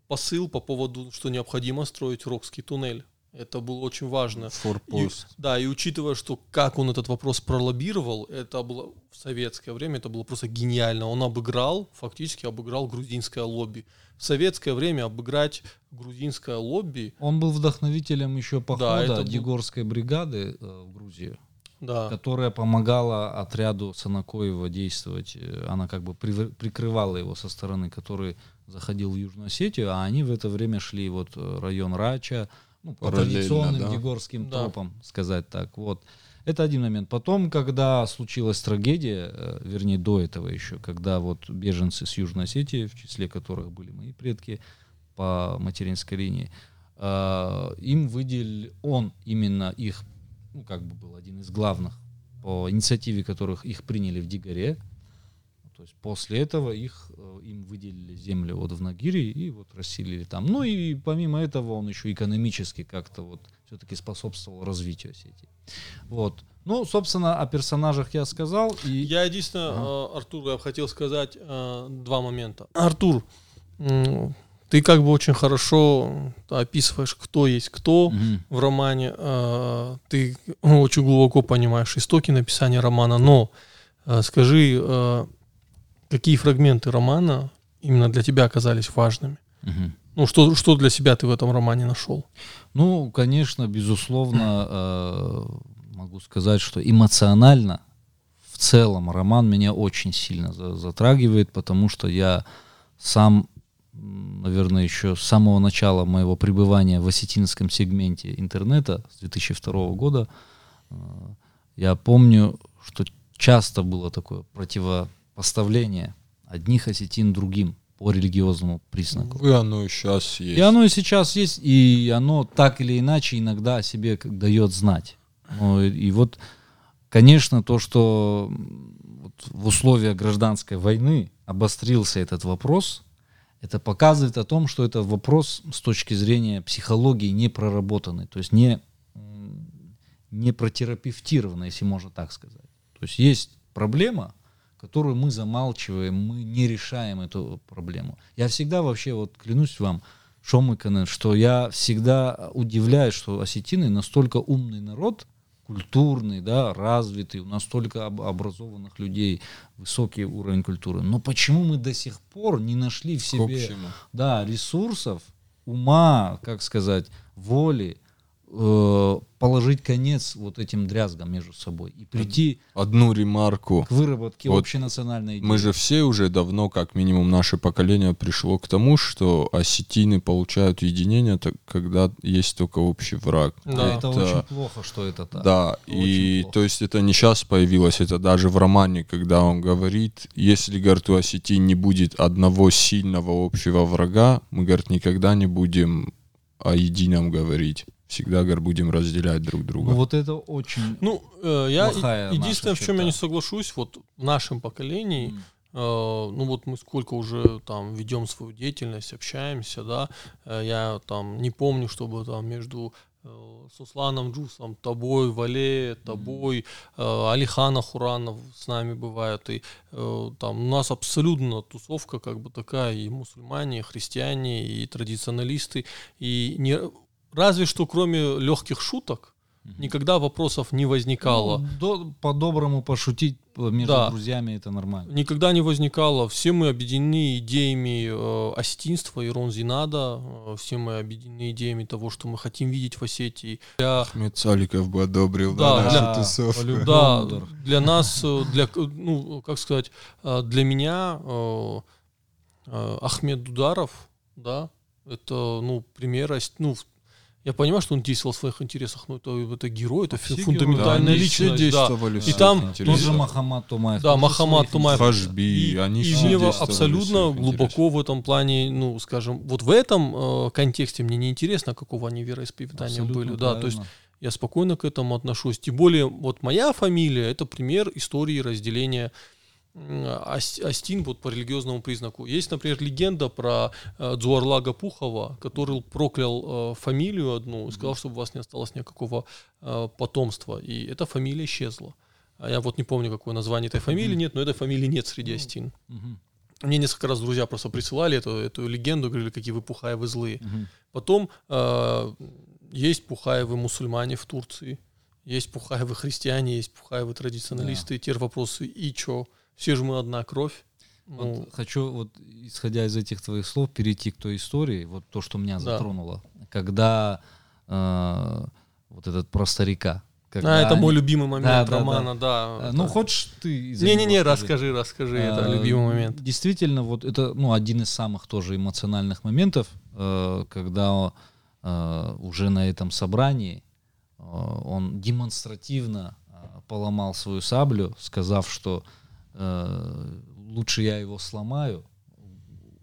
посыл по поводу, что необходимо строить Рокский туннель. Это было очень важно. И, Форпост. да, и учитывая, что как он этот вопрос пролоббировал, это было в советское время, это было просто гениально. Он обыграл, фактически обыграл грузинское лобби. В советское время обыграть грузинское лобби, Он был вдохновителем еще похода это был- Дегорской бригады э, в Грузию, да, которая помогала отряду Санакоева действовать. Э, Она как бы прикрывала его со стороны, который заходил в Южную Осетию, а они в это время шли вот э, район Рача, ну, по Параллельно, традиционным да. дегорским Да. тропам, сказать так. Вот. Это один момент. Потом, когда случилась трагедия, э, вернее, до этого еще, когда вот беженцы с Южной Осетии, в числе которых были мои предки по материнской линии, э, им выделил он именно их, ну, как бы был один из главных, по инициативе которых их приняли в Дигоре. То есть после этого их, э, им выделили землю вот в Нагире и вот расселили там. Ну и помимо этого он еще экономически как-то вот все-таки способствовал развитию Осетии. Вот. Ну, собственно, о персонажах я сказал. И... Я единственное, э, Артур, я хотел сказать э, два момента. Артур, ты как бы очень хорошо описываешь, кто есть кто Мгм. в романе. Ты очень глубоко понимаешь истоки написания романа, но скажи, какие фрагменты романа именно для тебя оказались важными? Мгм. Ну, что, что для себя ты в этом романе нашел? Ну, конечно, безусловно, э, могу сказать, что эмоционально в целом роман меня очень сильно за- затрагивает, потому что я сам наверное, еще с самого начала моего пребывания в осетинском сегменте интернета с 2002 года. Э, я помню, что часто было такое противопоставление одних осетин другим по религиозному признаку. И оно и сейчас есть. И оно и сейчас есть, и оно так или иначе иногда о себе дает знать. Ну, и, и вот, конечно, то, что вот в условиях гражданской войны обострился этот вопрос, это показывает о том, что это вопрос с точки зрения психологии не проработанный, то есть не, не протерапевтированный, если можно так сказать. То есть есть проблема, которую мы замалчиваем, мы не решаем эту проблему. Я всегда вообще, вот клянусь вам, Шомыканы, что я всегда удивляюсь, что осетины настолько умный народ – культурный, да, развитый, у нас столько образованных людей, высокий уровень культуры. Но почему мы до сих пор не нашли в себе да, ресурсов, ума, как сказать, воли, положить конец вот этим дрязгам между собой и прийти одну ремарку к выработке вот общенациональной идеи. Мы же все уже давно, как минимум наше поколение, пришло к тому, что осетины получают единение, когда есть только общий враг. Да, это, это очень плохо, что это так. Да, очень и плохо. то есть это не сейчас появилось, это даже в романе, когда он говорит, если, говорит, у осетин не будет одного сильного общего врага, мы, говорит, никогда не будем о едином говорить всегда говор, будем разделять друг друга. Ну, вот это очень Ну, э, я единственное, в чем я не соглашусь, вот в нашем поколении, mm. э, ну вот мы сколько уже там ведем свою деятельность, общаемся, да, э, я там не помню, чтобы там между э, Сусланом Джусом, тобой, Вале, тобой, э, Алихана Хуранов с нами бывает. И э, там у нас абсолютно тусовка как бы такая, и мусульмане, и христиане, и традиционалисты. И не, Разве что кроме легких шуток, никогда вопросов не возникало. Ну, до, по-доброму пошутить между да. друзьями это нормально. Никогда не возникало. Все мы объединены идеями э, осетинства, Ирон Зинада. Э, все мы объединены идеями того, что мы хотим видеть в Осетии. Для... Ахмед Саликов бы одобрил да, да, для, тусовку. Да, для нас, э, для, ну, как сказать, э, для меня э, э, Ахмед Дударов, да, это, ну, пример, ну, я понимаю, что он действовал в своих интересах, но это, это герой, это все фундаментальная да, личность. действовали. Да. И там тоже Махамад Тумаев. Да, Махамад Тумаев. Хашби, и, они и все мне абсолютно глубоко в этом плане, ну, скажем, вот в этом э, контексте мне не интересно, какого они вероисповедания абсолютно были. Правильно. Да, то есть я спокойно к этому отношусь. Тем более, вот моя фамилия это пример истории разделения Астин вот по религиозному признаку. Есть, например, легенда про э, Дзуарлага Пухова, который проклял э, фамилию одну и сказал, чтобы у вас не осталось никакого э, потомства. И эта фамилия исчезла. А я вот не помню, какое название этой фамилии нет, но этой фамилии нет среди Астин. Мне несколько раз друзья просто присылали эту, эту легенду, говорили, какие вы Пухаевы злые. Потом э, есть Пухаевы мусульмане в Турции, есть Пухаевы христиане, есть Пухаевы традиционалисты. Да. Теперь вопросы, и чё? Все же мы одна кровь. Вот ну, хочу, вот, исходя из этих твоих слов, перейти к той истории, вот то, что меня затронуло. Да. Когда э, вот этот про старика. Когда а, это они... мой любимый момент да, романа, да. да. да ну, это... хочешь ты... Не-не-не, расскажи, расскажи, а, это любимый момент. Действительно, вот это ну, один из самых тоже эмоциональных моментов, э, когда э, уже на этом собрании э, он демонстративно э, поломал свою саблю, сказав, что Э, лучше я его сломаю,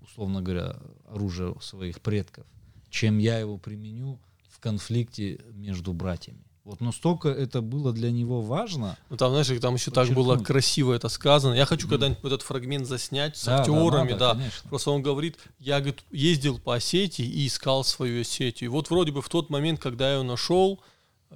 условно говоря, оружие своих предков, чем я его применю в конфликте между братьями. Вот настолько это было для него важно. Ну там, знаешь, там еще так было красиво это сказано. Я хочу когда-нибудь этот фрагмент заснять с да, актерами, да, надо, да. Просто он говорит, я говорит, ездил по Осетии и искал свою Осетию. И вот вроде бы в тот момент, когда я ее нашел,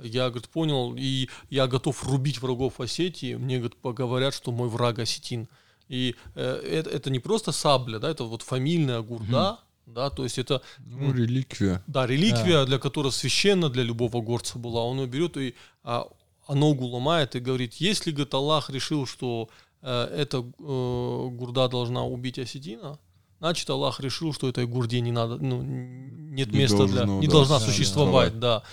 я, говорит, понял, и я готов рубить врагов Осетии. Мне, говорит, поговорят, что мой враг осетин. И э, это, это не просто сабля, да, это вот фамильная гурда, угу. да, то есть это... Ну, реликвия. Да, реликвия, да. для которой священна для любого горца была. Он ее берет и а, а ногу ломает и говорит, если, говорит, Аллах решил, что э, эта э, гурда должна убить осетина, значит, Аллах решил, что этой гурде не надо, ну, нет не места должно, для... Не да, должна да, существовать, да. да.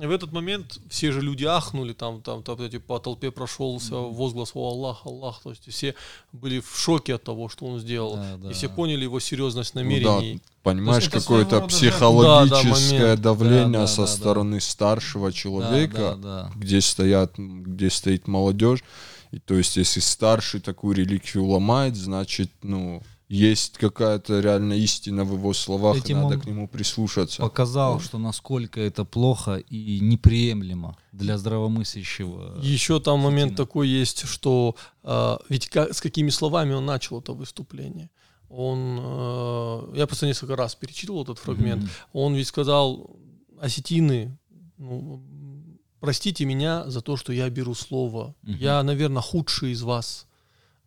И в этот момент все же люди ахнули, там, там, там эти, по толпе прошелся возглас «О, Аллах, Аллах», то есть все были в шоке от того, что он сделал, Да, да. и все поняли его серьезность Ну да, намерений. понимаешь, это какое-то своего рода психологическое момент. давление Да, да, со да, да. стороны старшего Да, человека, да, да. где стоят, где стоит молодежь. И то есть, если старший такую реликвию ломает, значит, ну, есть какая-то реально истина в его словах, и Этим надо он к нему прислушаться. Показал, что насколько это плохо и неприемлемо для здравомыслящего. Еще там момент Сатина. такой есть, что а, ведь ка- с какими словами он начал это выступление. Он, э, я просто несколько раз перечитывал этот фрагмент. Мгм. Он ведь сказал, осетины, ну, простите меня за то, что я беру слово. Мгм. Я, наверное, худший из вас.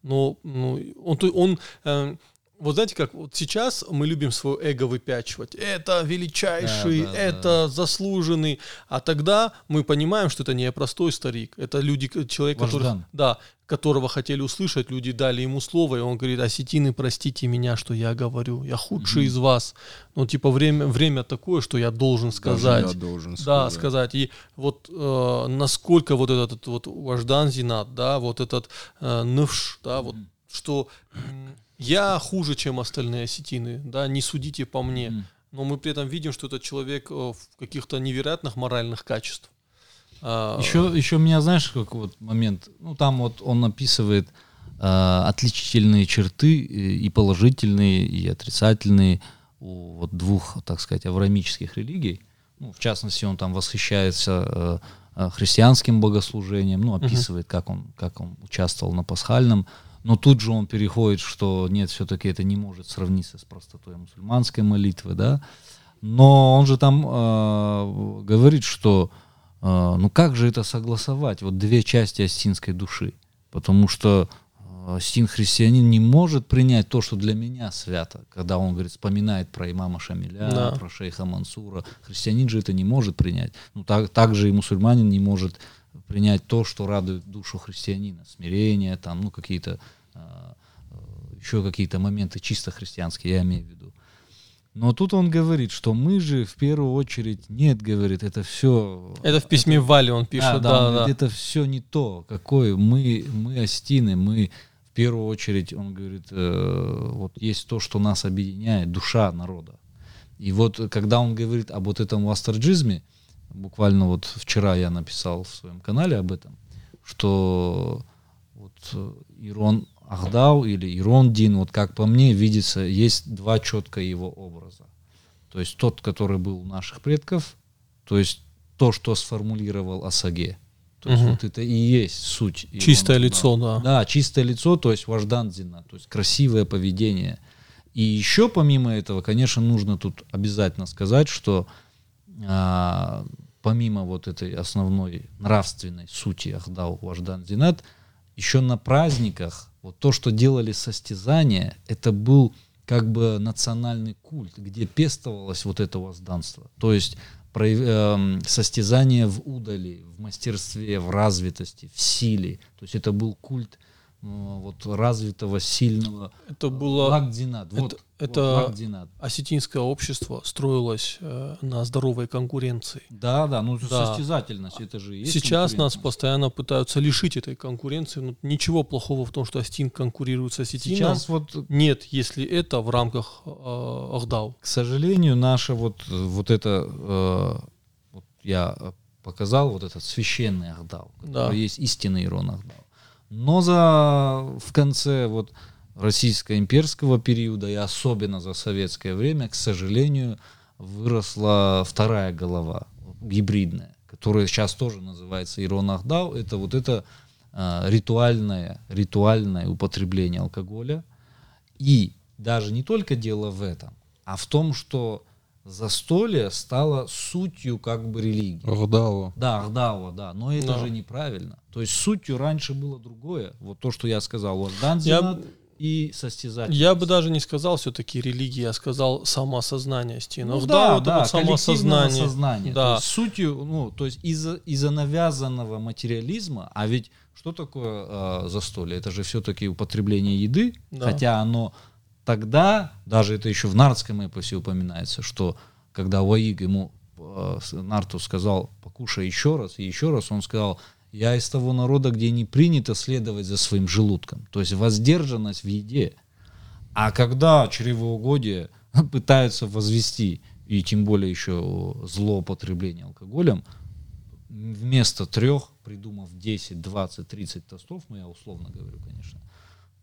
Но ну, он, он э, вот знаете как, вот сейчас мы любим свое эго выпячивать. Это величайший, Да, да, это заслуженный. А тогда мы понимаем, что это не простой старик. Это люди, человек, который, да, которого хотели услышать, люди дали ему слово, и он говорит, осетины, простите меня, что я говорю. Я худший Мгм. из вас. Ну, типа, время, время такое, что я должен Даже сказать. я должен Да, сказать. сказать. И вот э, насколько вот этот вот Важдан Зинат, да, вот этот э, Нывш, да, вот что м, я хуже, чем остальные осетины, да, не судите по мне. Мгм. Но мы при этом видим, что этот человек э, в каких-то невероятных моральных качеств. А, Еще, еще меня, знаешь, как вот момент, ну там вот он описывает э, отличительные черты э, и положительные, и отрицательные у вот двух, так сказать, авраамических религий. Ну, в частности, он там восхищается э, э, христианским богослужением, ну, описывает, как он, как он участвовал на пасхальном. Но тут же он переходит, что нет, все-таки это не может сравниться с простотой мусульманской молитвы, да. Но он же там э, говорит, что э, ну как же это согласовать, вот две части астинской души, потому что э, астин христианин не может принять то, что для меня свято, когда он говорит, вспоминает про имама Шамиля, Да. про шейха Мансура, христианин же это не может принять, ну так, так же и мусульманин не может принять то, что радует душу христианина, смирение, там, ну какие-то э, э, еще какие-то моменты чисто христианские, я имею в виду. Но тут он говорит, что мы же в первую очередь, нет, говорит, это все... это в письме Вали он пишет, А, да, он да. говорит, это все не то, какое мы, мы остины, мы в первую очередь, он говорит, э, вот есть то, что нас объединяет, душа народа. И вот э, когда он говорит об вот этом вастерджизме, буквально вот вчера я написал в своем канале об этом, что вот э, Ирон Ахдау или Ирон Дин, вот как по мне видится, есть два четко его образа. То есть тот, который был у наших предков, то есть то, что сформулировал Асаге. То есть Мгм. вот это и есть суть. Ирона Чистое Ахдау. лицо, да. Да, чистое лицо, то есть вождандзина, то есть красивое поведение. И еще помимо этого, конечно, нужно тут обязательно сказать, что а, помимо вот этой основной нравственной сути Ахдау Важдан Зинат, еще на праздниках вот то, что делали состязания, это был как бы национальный культ, где пестовалось вот это возданство. То есть прояв- эм, состязание в удали, в мастерстве, в развитости, в силе. То есть это был культ э, вот развитого, сильного Это было Вагдинат. Вот, это- вот Вагдинат. осетинское общество строилось э, на здоровой конкуренции. Да, да, ну Да. состязательность, это же есть Сейчас нас постоянно пытаются лишить этой конкуренции. Ну, ничего плохого в том, что Астин конкурирует с Осетином. Сейчас вот Нет, если это в рамках э, Ахдау. к сожалению, наша вот, э, вот это, э, вот я э, показал вот этот священный Ахдау, Да. который есть истинный Ирон Ахдау. Но за, в конце вот российско-имперского периода и особенно за советское время, к сожалению, выросла вторая голова, гибридная, которая сейчас тоже называется Ирон Ахдау. Это вот это э, ритуальное, ритуальное употребление алкоголя. И даже не только дело в этом, а в том, что застолье стало сутью как бы религии. Ахдава. Да, Ахдава, да, но это Да. же неправильно. То есть сутью раньше было другое. Вот то, что я сказал, вот Я, Данзинат и состязательность. я бы даже не сказал все-таки религия, я сказал самоосознание Астина. ну, Ахдау да, да, самоосознание. сознания. Да. То есть сутью, ну, то есть из-за из навязанного материализма, а ведь что такое э, застолье? Это же все-таки употребление еды, Да. хотя оно тогда, даже это еще в нардском эпосе упоминается, что когда Ваиг ему э, Нарту сказал, покушай еще раз, и еще раз, он сказал, я из того народа, где не принято следовать за своим желудком. То есть воздержанность в еде. А когда чревоугодие пытаются возвести, и тем более еще злоупотребление алкоголем, вместо трех, придумав 10, 20, 30 тостов, ну я условно говорю, конечно,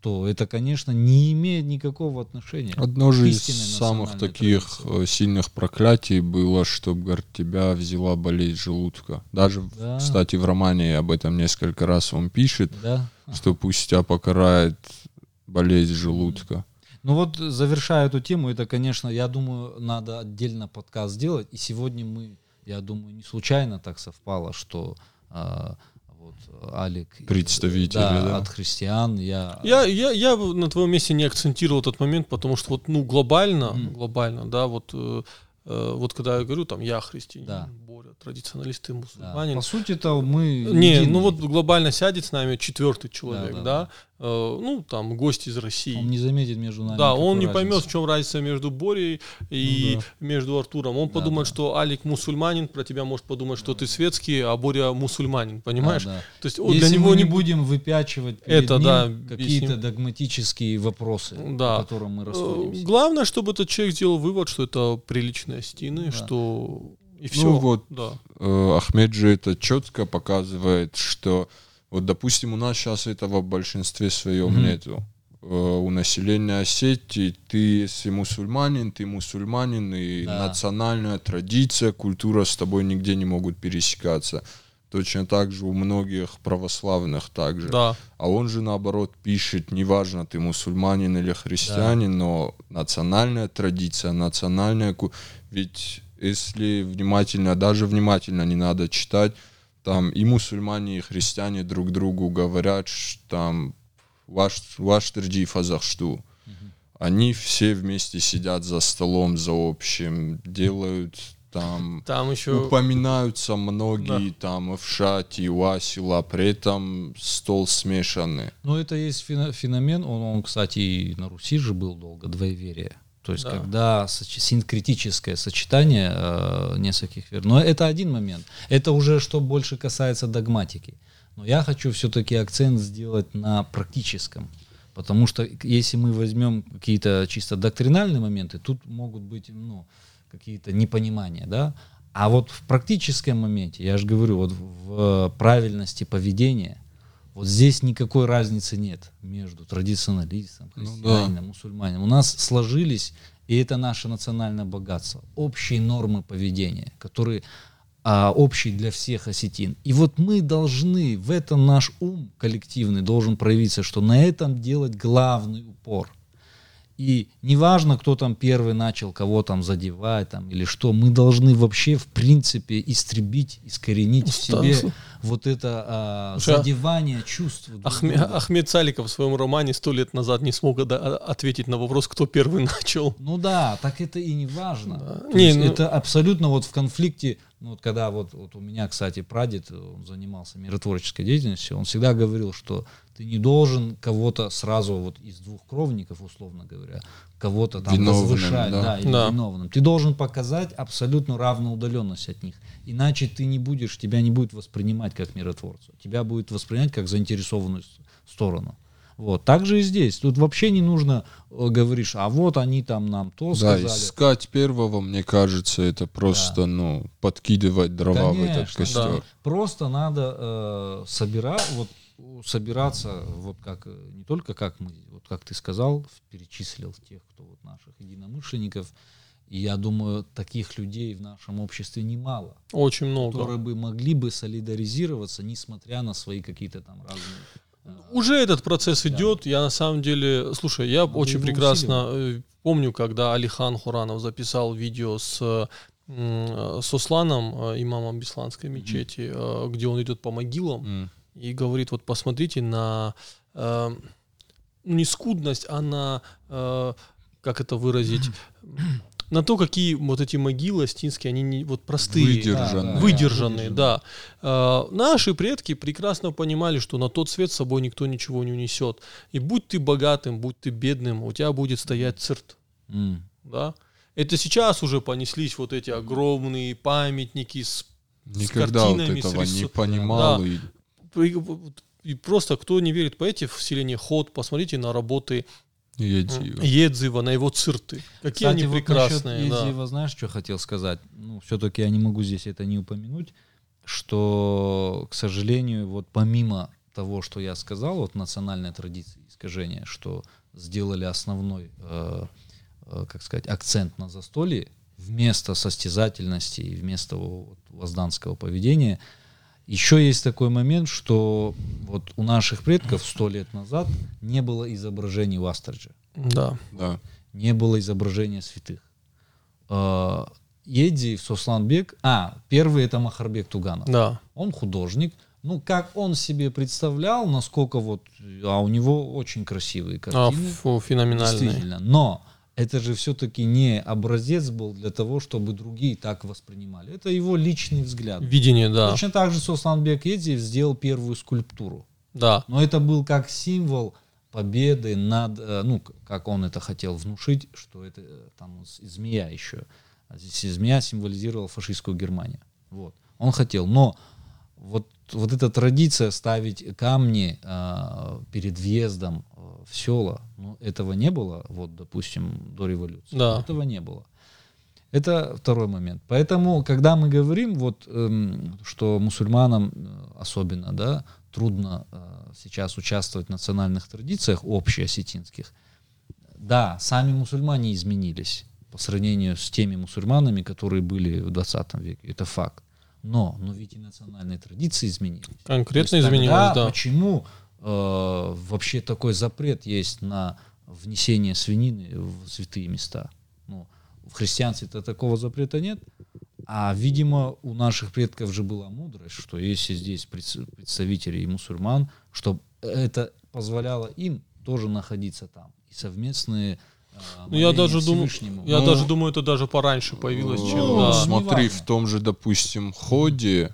то это, конечно, не имеет никакого отношения. Одно же из самых таких традиции. Э, сильных проклятий было, чтобы говорит, тебя взяла болезнь желудка. Даже, да. кстати, в романе об этом несколько раз он пишет, да. что пусть тебя покарает болезнь желудка. Ну вот, завершая эту тему, это, конечно, я думаю, надо отдельно подкаст сделать. И сегодня мы, я думаю, не случайно так совпало, что э, вот Алик представители да, да. от христиан я я я я на твоем месте не акцентировал этот момент потому что вот ну глобально mm. глобально да вот э, э, вот когда я говорю там я христианин да. Традиционалисты мусульманин да. по сути это мы не единые. ну вот глобально сядет с нами четвертый человек да, да, да, да Э, ну, там, гость из России. Он не заметит между нами. Да, он не поймет, в чем разница между Борей и ну, да. между Артуром. Он да, подумает, да. что Алик мусульманин, про тебя может подумать, что ты светский, а Боря мусульманин, понимаешь? Да, да. То есть Если для него мы не будем выпячивать это, да, какие-то догматические вопросы, да. по которым мы расходимся. Э, главное, чтобы этот человек сделал вывод, что это приличные стены, да. что и все. Ну вот, да. э, Ахмед же это четко показывает, что вот, допустим, у нас сейчас этого в большинстве своем mm-hmm. нету. Э, у населения Осетии ты, если мусульманин, ты мусульманин, и да. национальная традиция, культура с тобой нигде не могут пересекаться. Точно так же у многих православных также. Да. А он же наоборот пишет, неважно, ты мусульманин или христианин, да. но национальная традиция, национальная... Ведь если внимательно, даже внимательно не надо читать, там и мусульмане, и христиане друг другу говорят, что там ваш, ваш терди фазахшту. Они все вместе сидят за столом, за общим, делают там, там еще упоминаются многие да. там в шате, Уасила, при этом стол смешанный. Ну, это есть феномен, он, он, кстати, и на Руси же был долго, двоеверие. То есть, да. когда синкретическое сочетание э, нескольких вер. Но это один момент. Это уже что больше касается догматики. Но я хочу все-таки акцент сделать на практическом. Потому что если мы возьмем какие-то чисто доктринальные моменты, тут могут быть ну, какие-то непонимания. Да? А вот в практическом моменте, я же говорю, вот в правильности поведения – вот здесь никакой разницы нет между традиционалистом, христианином, ну, да. мусульманином. У нас сложились, и это наше национальное богатство, общие нормы поведения, которые а, общие для всех осетин. И вот мы должны, в этом наш ум коллективный должен проявиться, что на этом делать главный упор. И неважно, кто там первый начал кого там задевать там, или что, мы должны вообще в принципе истребить, искоренить в себе вот это а, а задевание чувств. Ахме, Ахмед Саликов в своем романе сто лет назад не смог да, ответить на вопрос, кто первый начал. Ну да, так это и не важно. Да. Не, ну... Это абсолютно вот в конфликте ну, вот когда вот, вот у меня, кстати, прадед, он занимался миротворческой деятельностью, он всегда говорил, что ты не должен кого-то сразу вот из двух кровников, условно говоря, кого-то там виновным, возвышать, да, да, или да. виновным. Ты должен показать абсолютно равную удаленность от них. Иначе ты не будешь, тебя не будет воспринимать как миротворца. Тебя будет воспринимать как заинтересованную сторону. Вот. Так же и здесь. Тут вообще не нужно э, говоришь, а вот они там нам то да, сказали. искать первого, мне кажется, это просто, да. ну, подкидывать дрова Конечно, в этот костер. Да. Просто надо э, собирать, вот собираться, вот как не только как мы, вот как ты сказал, перечислил тех, кто вот наших единомышленников. И я думаю, таких людей в нашем обществе немало. Очень много. Которые бы могли бы солидаризироваться, несмотря на свои какие-то там разные уже этот процесс идет. Я на самом деле, слушай, я Надо очень прекрасно усиливать. Э, помню, когда Алихан Хуранов записал видео с с Усланом, э, имамом Бесланской мечети, mm. где он идет по могилам mm. и говорит, вот посмотрите на э, не скудность, а на, э, как это выразить, на то, какие вот эти могилы астинские, они не, вот простые, выдержанные, да, выдержанные, да. Э, наши предки прекрасно понимали, что на тот свет с собой никто ничего не унесет. И будь ты богатым, будь ты бедным, у тебя будет стоять цирт, mm. да. Это сейчас уже понеслись вот эти огромные памятники с Никогда вот картинами, с этого не рису- понимал. Да. и и, просто кто не верит поэте в селении Ход, посмотрите на работы Едиво. Едзива, на его цирты. Какие Кстати, они вот прекрасные. насчет да. Знаешь, что хотел сказать? Ну, все-таки я не могу здесь это не упомянуть, что, к сожалению, вот помимо того, что я сказал, вот национальной традиции искажения, что сделали основной, э, э, как сказать, акцент на застолье, вместо состязательности и вместо вот возданского поведения, еще есть такой момент, что вот у наших предков сто лет назад не было изображений в Астриджа Да. Да. не было изображения святых. Э, Едиев, Сосланбек, а, первый это Махарбек Туганов. Да. Он художник. Ну, как он себе представлял, насколько вот, а у него очень красивые А, картины. фу, феноменальные. Действительно. Но это же все-таки не образец был для того, чтобы другие так воспринимали. Это его личный взгляд. Видение, да. Точно так же Сосланбек Едиев сделал первую скульптуру. Да. Но это был как символ победы над, э, ну, как он это хотел внушить, что это э, там змея еще. А здесь змея символизировала фашистскую Германию. Вот. Он хотел, но вот, вот эта традиция ставить камни э, перед въездом в села, ну, этого не было, вот, допустим, до революции. Да. Этого не было. Это второй момент. Поэтому, когда мы говорим, вот, эм, что мусульманам э, особенно, да, трудно э, сейчас участвовать в национальных традициях общеосетинских, да, сами мусульмане изменились по сравнению с теми мусульманами, которые были в 20 веке. Это факт. Но, но ведь и национальные традиции изменились. Конкретно То есть изменилось, тогда да. Почему вообще такой запрет есть на внесение свинины в святые места? Ну, в христианстве-то такого запрета нет. А, видимо, у наших предков же была мудрость, что если здесь пред- представители и мусульман, чтобы это позволяло им тоже находиться там. И совместные э, Ну, я даже думаю, я Ну, даже думаю, это даже пораньше появилось, чем Ну, да. Смотри, Неважно. в том же, допустим, ходе,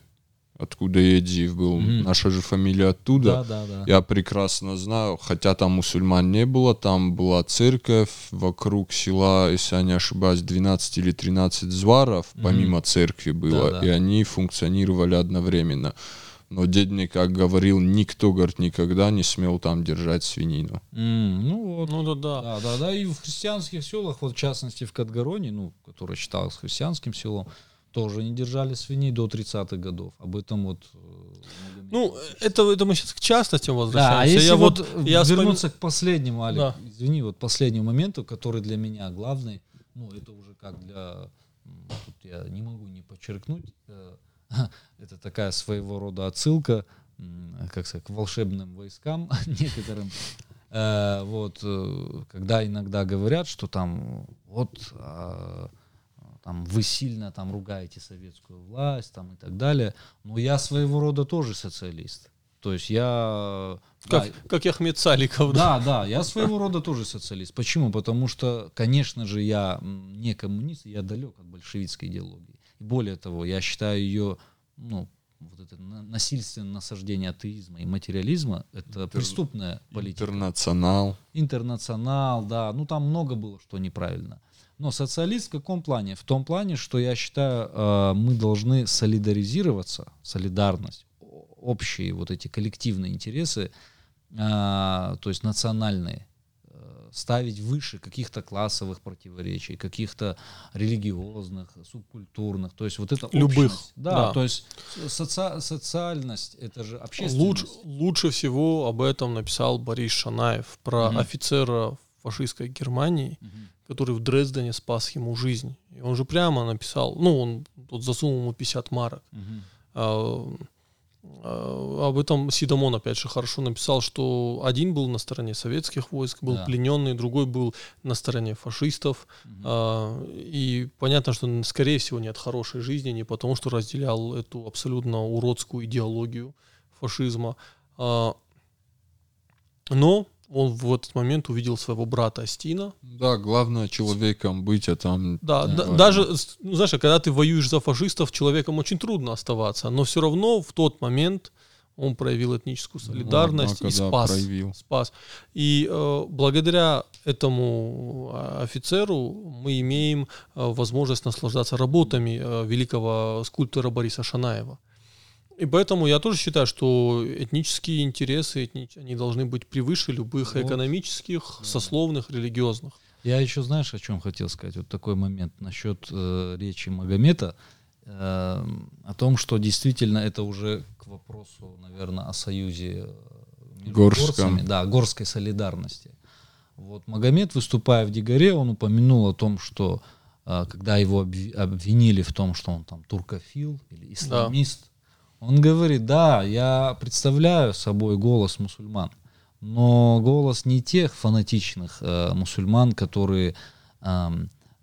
откуда Едиев был, Мгм. наша же фамилия оттуда. Да, да, да. Я прекрасно знаю, хотя там мусульман не было, там была церковь вокруг села, если я не ошибаюсь, 12 или 13 зваров, Мгм. помимо церкви было, Да-да. и они функционировали одновременно. Но дед мне, как говорил, никто, говорит, никогда не смел там держать свинину. М, ну вот. Ну да, да. Да, да, да, и в христианских селах, вот в частности в Катгароне, ну, которое считалось христианским селом, тоже не держали свиней до 30-х годов. Об этом вот... э, Ну, это, это мы сейчас к частностям да, а возвращаемся. если я вот, вот, я вспомин- вернуться к последнему, Алик, Да. извини, вот последнему моменту, который для меня главный, ну, это уже как для... Тут я не могу не подчеркнуть, э, это такая своего рода отсылка, как сказать, к волшебным войскам некоторым. Э, Вот, э, когда иногда говорят, что там вот а, там вы сильно там ругаете советскую власть там и так далее, но я своего рода тоже социалист. То есть я как, да, как Ахмед Саликов. Да. да, да, я своего рода тоже социалист. Почему? Потому что, конечно же, я не коммунист, я далек от большевистской идеологии. И более того, я считаю ее, ну, вот это на- насильственное насаждение атеизма и материализма это преступная политика. Интернационал. Интернационал, да, ну там много было что неправильно. Но социалист в каком плане? В том плане, что я считаю, э, мы должны солидаризироваться, солидарность, общие вот эти коллективные интересы, э, то есть национальные, э, ставить выше каких-то классовых противоречий, каких-то религиозных, субкультурных, то есть вот это Любых, общность. Да, да. то есть соци- социальность, это же общественность. Луч, лучше всего об этом написал Борис Шанаев про Мгм. офицера фашистской Германии, Мгм. Который в Дрездене спас ему жизнь. И он же прямо написал, ну, он тут засунул ему 50 марок. Мгм. А, а, об этом Сидамон опять же хорошо написал, что один был на стороне советских войск, был Да. плененный, другой был на стороне фашистов. Мгм. А, и понятно, что, н- скорее всего, не от хорошей жизни, не потому, что разделял эту абсолютно уродскую идеологию фашизма. А, но он в этот момент увидел своего брата Астина. Да, главное человеком быть, а там... Да, Да. да, даже, ну, знаешь, когда ты воюешь за фашистов, человеком очень трудно оставаться, но все равно в тот момент он проявил этническую солидарность однако, и спас. проявил. спас. И э, благодаря этому а, офицеру мы имеем а, возможность наслаждаться работами а, великого скульптора Бориса Шанаева. И поэтому я тоже считаю, что этнические интересы, они должны быть превыше любых вот. экономических, да. сословных, религиозных. Я еще, знаешь, о чем хотел сказать? Вот такой момент насчет э, речи Магомета, э, о том, что действительно это уже к вопросу, наверное, о союзе э, между Горском. горцами, да, горской солидарности. Вот Магомед, выступая в Дигоре, он упомянул о том, что э, когда его обвинили в том, что он там туркофил или исламист, да он говорит, да, я представляю собой голос мусульман, но голос не тех фанатичных э, мусульман, которые, э,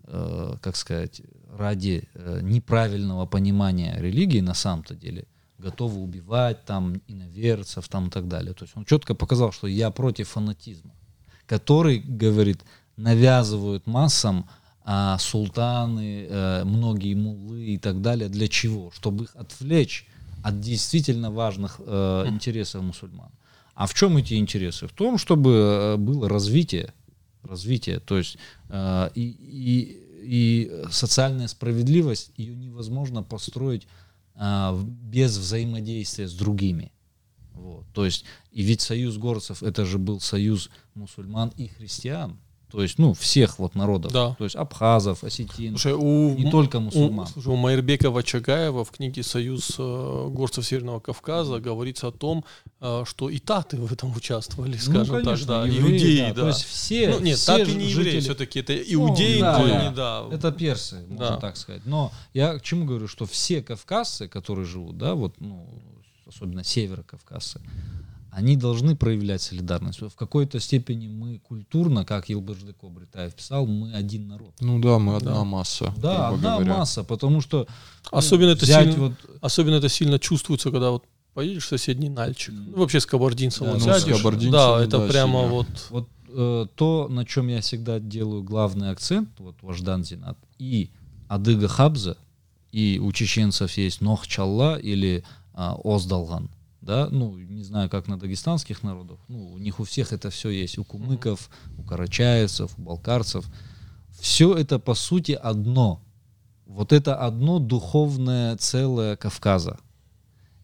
э, как сказать, ради э, неправильного понимания религии на самом-то деле готовы убивать там иноверцев там и так далее. То есть он четко показал, что я против фанатизма, который, говорит, навязывают массам а, султаны, а, многие муллы и так далее. Для чего? Чтобы их отвлечь от действительно важных э, интересов мусульман. А в чем эти интересы? В том, чтобы э, было развитие, развитие, то есть э, и, и, и социальная справедливость, ее невозможно построить э, без взаимодействия с другими. Вот. То есть, и ведь союз горцев, это же был союз мусульман и христиан. То есть, ну, всех вот народов. Да. То есть абхазов, осетин, слушай, у, не только мусульман. У, слушай, у Майербекова Чагаева в книге «Союз э, горцев Северного Кавказа» говорится о том, э, что и таты в этом участвовали, ну, скажем ну, конечно, так, да, евреи, иудеи, да. да. То есть все, ну, нет, все таты не жители... евреи, все-таки это иудеи, ну, да, но да. не, да. Это персы, можно да. так сказать. Но я к чему говорю, что все кавказцы, которые живут, да, вот, ну, особенно северокавказцы, они должны проявлять солидарность. В какой-то степени мы культурно, как Елбажды Кобритаев писал, мы один народ. Ну да, мы одна да. масса. Да, одна говоря. масса, потому что... Ну, особенно, это сильно, вот... особенно это сильно чувствуется, когда вот поедешь в соседний Нальчик. Ну, вообще с кабардинцем да, вот ну, сядешь. С да, это да, прямо сильно. вот... Вот э, то, на чем я всегда делаю главный акцент, вот Важдан Зинат, и Адыга Хабза, и у чеченцев есть Нохчалла или э, Оздалган – да, ну, не знаю, как на дагестанских народов, ну, у них у всех это все есть, у кумыков, у карачаевцев, у балкарцев, все это по сути одно, вот это одно духовное целое Кавказа.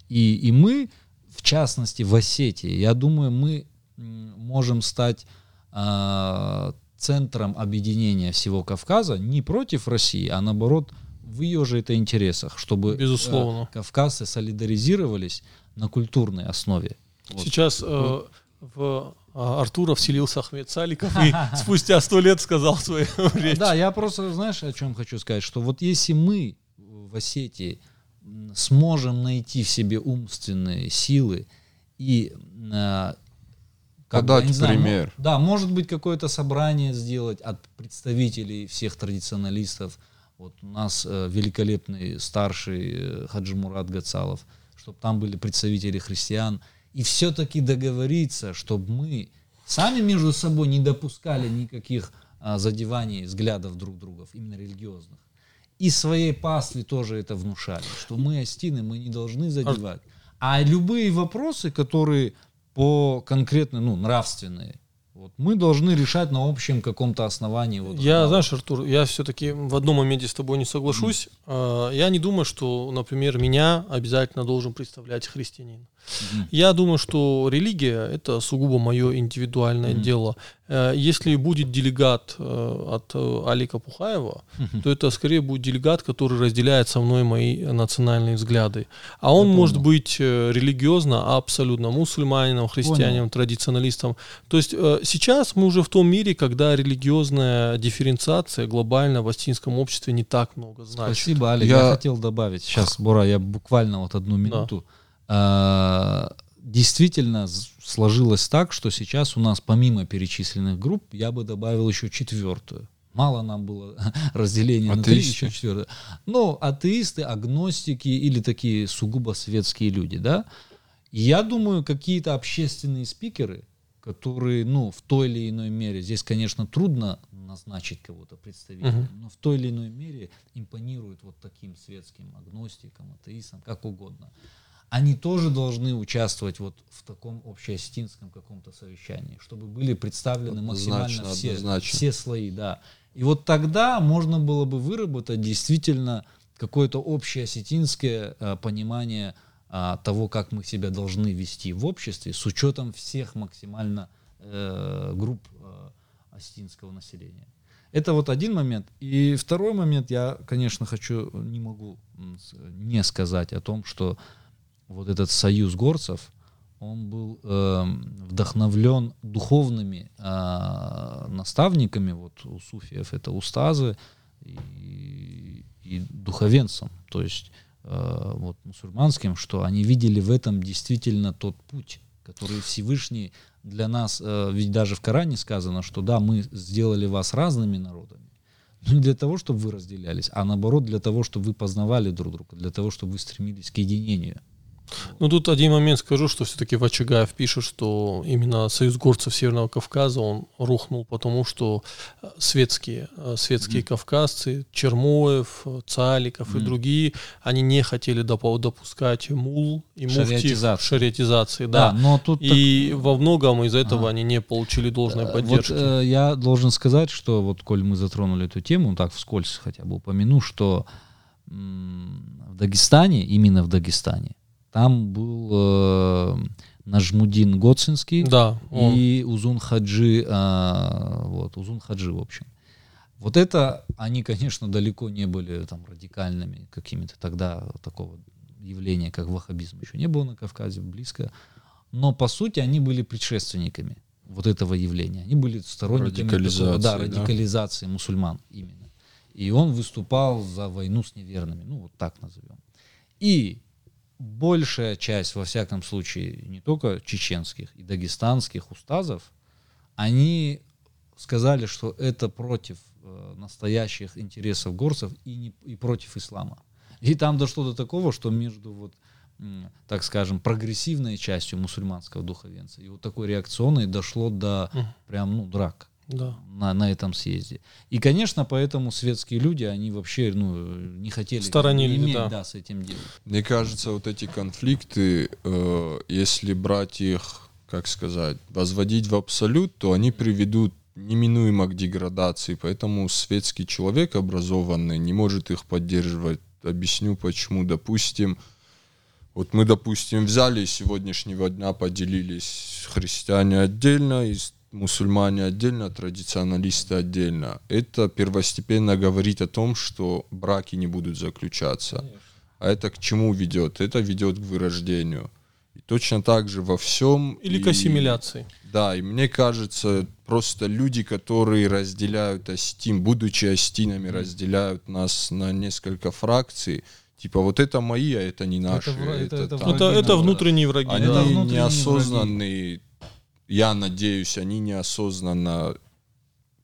И, и мы, в частности, в Осетии, я думаю, мы можем стать э, центром объединения всего Кавказа не против России, а наоборот в ее же это интересах, чтобы Безусловно. Э, кавказцы солидаризировались на культурной основе. Вот. Сейчас э, в а, Артура вселился Ахмед Саликов и спустя сто лет сказал свою речь. Да, я просто, знаешь, о чем хочу сказать, что вот если мы в Осетии сможем найти в себе умственные силы и э, как Подать бы, знаю, пример. да, может быть, какое-то собрание сделать от представителей всех традиционалистов. Вот у нас э, великолепный старший э, Хаджи Мурат Гацалов – чтобы там были представители христиан, и все-таки договориться, чтобы мы сами между собой не допускали никаких а, задеваний взглядов друг друга, именно религиозных. И своей пастве тоже это внушали, что мы остины, мы не должны задевать. А любые вопросы, которые по конкретно, ну, нравственные, вот, мы должны решать на общем каком-то основании. Вот, я, да. знаешь, Артур, я все-таки в одном моменте с тобой не соглашусь. Mm. Я не думаю, что, например, меня обязательно должен представлять христианин. Я думаю, что религия это сугубо мое индивидуальное mm. дело. Э, если будет делегат э, от э, Алика Пухаева, mm-hmm. то это скорее будет делегат, который разделяет со мной мои национальные взгляды. А он Я может понял. быть религиозно абсолютно мусульманином, христианином, понял. традиционалистом. То есть сейчас мы уже в том мире, когда религиозная дифференциация глобально в астинском обществе не так много значит. Спасибо, Алик. Я, я хотел добавить. Сейчас, Бора, я буквально вот одну минуту. Да действительно сложилось так, что сейчас у нас помимо перечисленных групп я бы добавил еще четвертую. Мало нам было разделения атеисты. на три, еще четвертую. Ну, атеисты, агностики или такие сугубо светские люди, да. Я думаю, какие-то общественные спикеры, которые, ну, в той или иной мере, здесь, конечно, трудно назначить кого-то представителем, uh-huh. но в той или иной мере импонируют вот таким светским агностикам, атеистам, как угодно они тоже должны участвовать вот в таком общеосетинском каком-то совещании, чтобы были представлены максимально Однозначно, все, однозначно. все слои, да. И вот тогда можно было бы выработать действительно какое-то общее осетинское э, понимание а, того, как мы себя должны вести в обществе, с учетом всех максимально э, групп э, осетинского населения. Это вот один момент. И второй момент, я, конечно, хочу, не могу не сказать о том, что вот этот союз горцев, он был эм, вдохновлен духовными а, наставниками, вот у суфиев это устазы и, и духовенцам, то есть э, вот мусульманским, что они видели в этом действительно тот путь, который Всевышний для нас, э, ведь даже в Коране сказано, что да, мы сделали вас разными народами, но не для того, чтобы вы разделялись, а наоборот для того, чтобы вы познавали друг друга, для того, чтобы вы стремились к единению. Ну, тут один момент скажу, что все-таки Вачагаев пишет, что именно Союз горцев Северного Кавказа, он рухнул, потому что э, светские, э, светские кавказцы, Чермоев, э, Цаликов и Мгм. другие, они не хотели допу- допускать мул и муфти шариатизации, да. но тут И во многом из этого Ага. они не получили должной поддержки. Вот э, я должен сказать, что вот коль мы затронули эту тему, так вскользь хотя бы упомяну, что в Дагестане, именно в Дагестане, там был э, Нажмудин Гоцинский да, он, и Узун Хаджи, а, вот, Узун Хаджи, в общем. Вот это, они, конечно, далеко не были там радикальными какими-то тогда такого явления, как ваххабизм, еще не было на Кавказе, близко. Но, по сути, они были предшественниками вот этого явления. Они были сторонниками такого, Радикализации, да, да? радикализации мусульман именно. И он выступал за войну с неверными, ну вот так назовем. И большая часть, во всяком случае, не только чеченских и дагестанских устазов, они сказали, что это против э, настоящих интересов горцев и, не, и против ислама. И там дошло до такого, что между вот так скажем, прогрессивной частью мусульманского духовенца и вот такой реакционной дошло до прям, ну, драк да. на, на этом съезде. И, конечно, поэтому светские люди, они вообще ну, не хотели Сторонились, иметь да. да, с этим делом. Мне кажется, вот эти конфликты, э, если брать их, как сказать, возводить в абсолют, то они приведут неминуемо к деградации. Поэтому светский человек образованный не может их поддерживать. Объясню почему. Допустим, вот мы, допустим, взяли сегодняшнего дня поделились христиане отдельно, и с- мусульмане отдельно, традиционалисты отдельно. Это первостепенно говорит о том, что браки не будут заключаться. А это к чему ведет? Это ведет к вырождению. И точно так же во всем. Или и- к ассимиляции. Да, и мне кажется, просто люди, которые разделяют Астим, будучи Астинами, разделяют нас на несколько фракций. Типа вот это мои, а это не наши. это- это там. Это, враги это народа. внутренние враги. Они Это да. внутренние неосознанные, я надеюсь, они неосознанно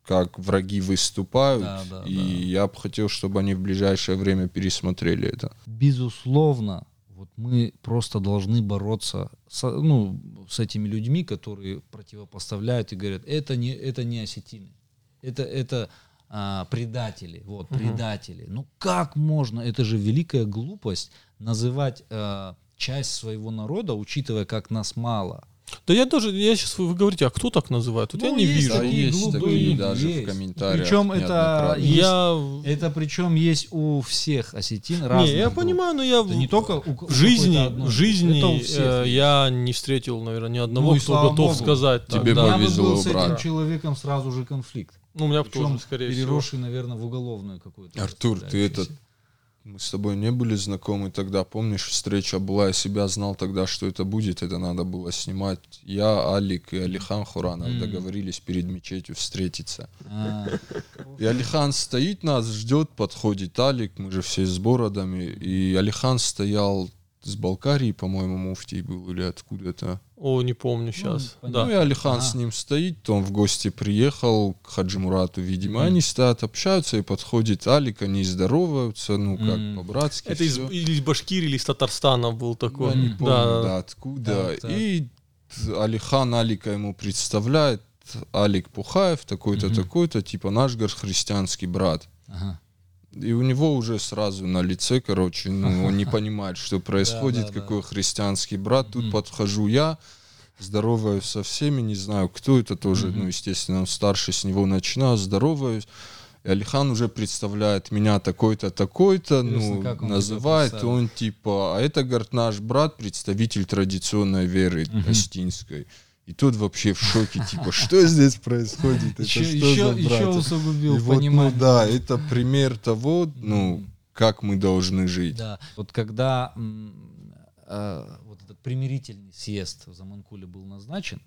как враги выступают. Да, да, и да. я бы хотел, чтобы они в ближайшее время пересмотрели это. Безусловно, вот мы просто должны бороться с, ну, с этими людьми, которые противопоставляют и говорят, это не, это не осетины, это, это а, предатели, вот, предатели. Ну как можно, это же великая глупость называть а, часть своего народа, учитывая, как нас мало. Да я даже, я сейчас вы говорите, а кто так называет? Вот я Ну, не есть вижу. Да, такие есть глупые такие даже есть. в комментариях. Причем это есть- Я... Это причем есть у всех осетин разных Не, я групп. понимаю, но я Это не только у, в жизни, в жизни это у всех э, я не встретил, наверное, ни одного, Ну кто готов богу. сказать. Тебе да. У меня бы повезло, был с этим человеком сразу же конфликт. Ну, у меня бы Причем тоже, скорее всего. переросший, наверное, в уголовную какую-то. Артур, ты этот... Мы с тобой не были знакомы тогда, помнишь, встреча была, я себя знал тогда, что это будет, это надо было снимать. Я, Алик и Алихан Хуранов М. договорились перед мечетью встретиться. А, И Алихан стоит нас, ждет, подходит Алик, мы же все с бородами, и Алихан стоял с Балкарии, по-моему, муфтий был или откуда-то. О, не помню сейчас. понятно. Ну и да. Алихан Ага. с ним стоит, он в гости приехал к Хаджи Мурату, видимо. Мгм. Они стоят, общаются, и подходит Алик, они здороваются, ну, как Мгм. по-братски. Это из, или из Башкирии, или из Татарстана был такой. Я не помню, Да. да, откуда. Так, так. И Алихан Алика ему представляет, Алик Пухаев, такой-то, Мгм. такой-то, типа наш гор христианский брат. ага. И у него уже сразу на лице, короче, ну, он не понимает, что происходит, какой христианский брат. Тут подхожу я, здороваюсь со всеми, не знаю, кто это тоже, ну, естественно, он старше с него начинаю, здороваюсь. И Алихан уже представляет меня такой-то, такой-то, ну, называет, он типа, а это, говорит, наш брат, представитель традиционной веры остинской. И тут вообще в шоке, типа, что здесь происходит? Это Еще, что еще, за еще усугубил И вот, ну да, это пример того, ну, как мы должны жить. Да. Вот когда э, вот этот примирительный съезд в Заманкуле был назначен,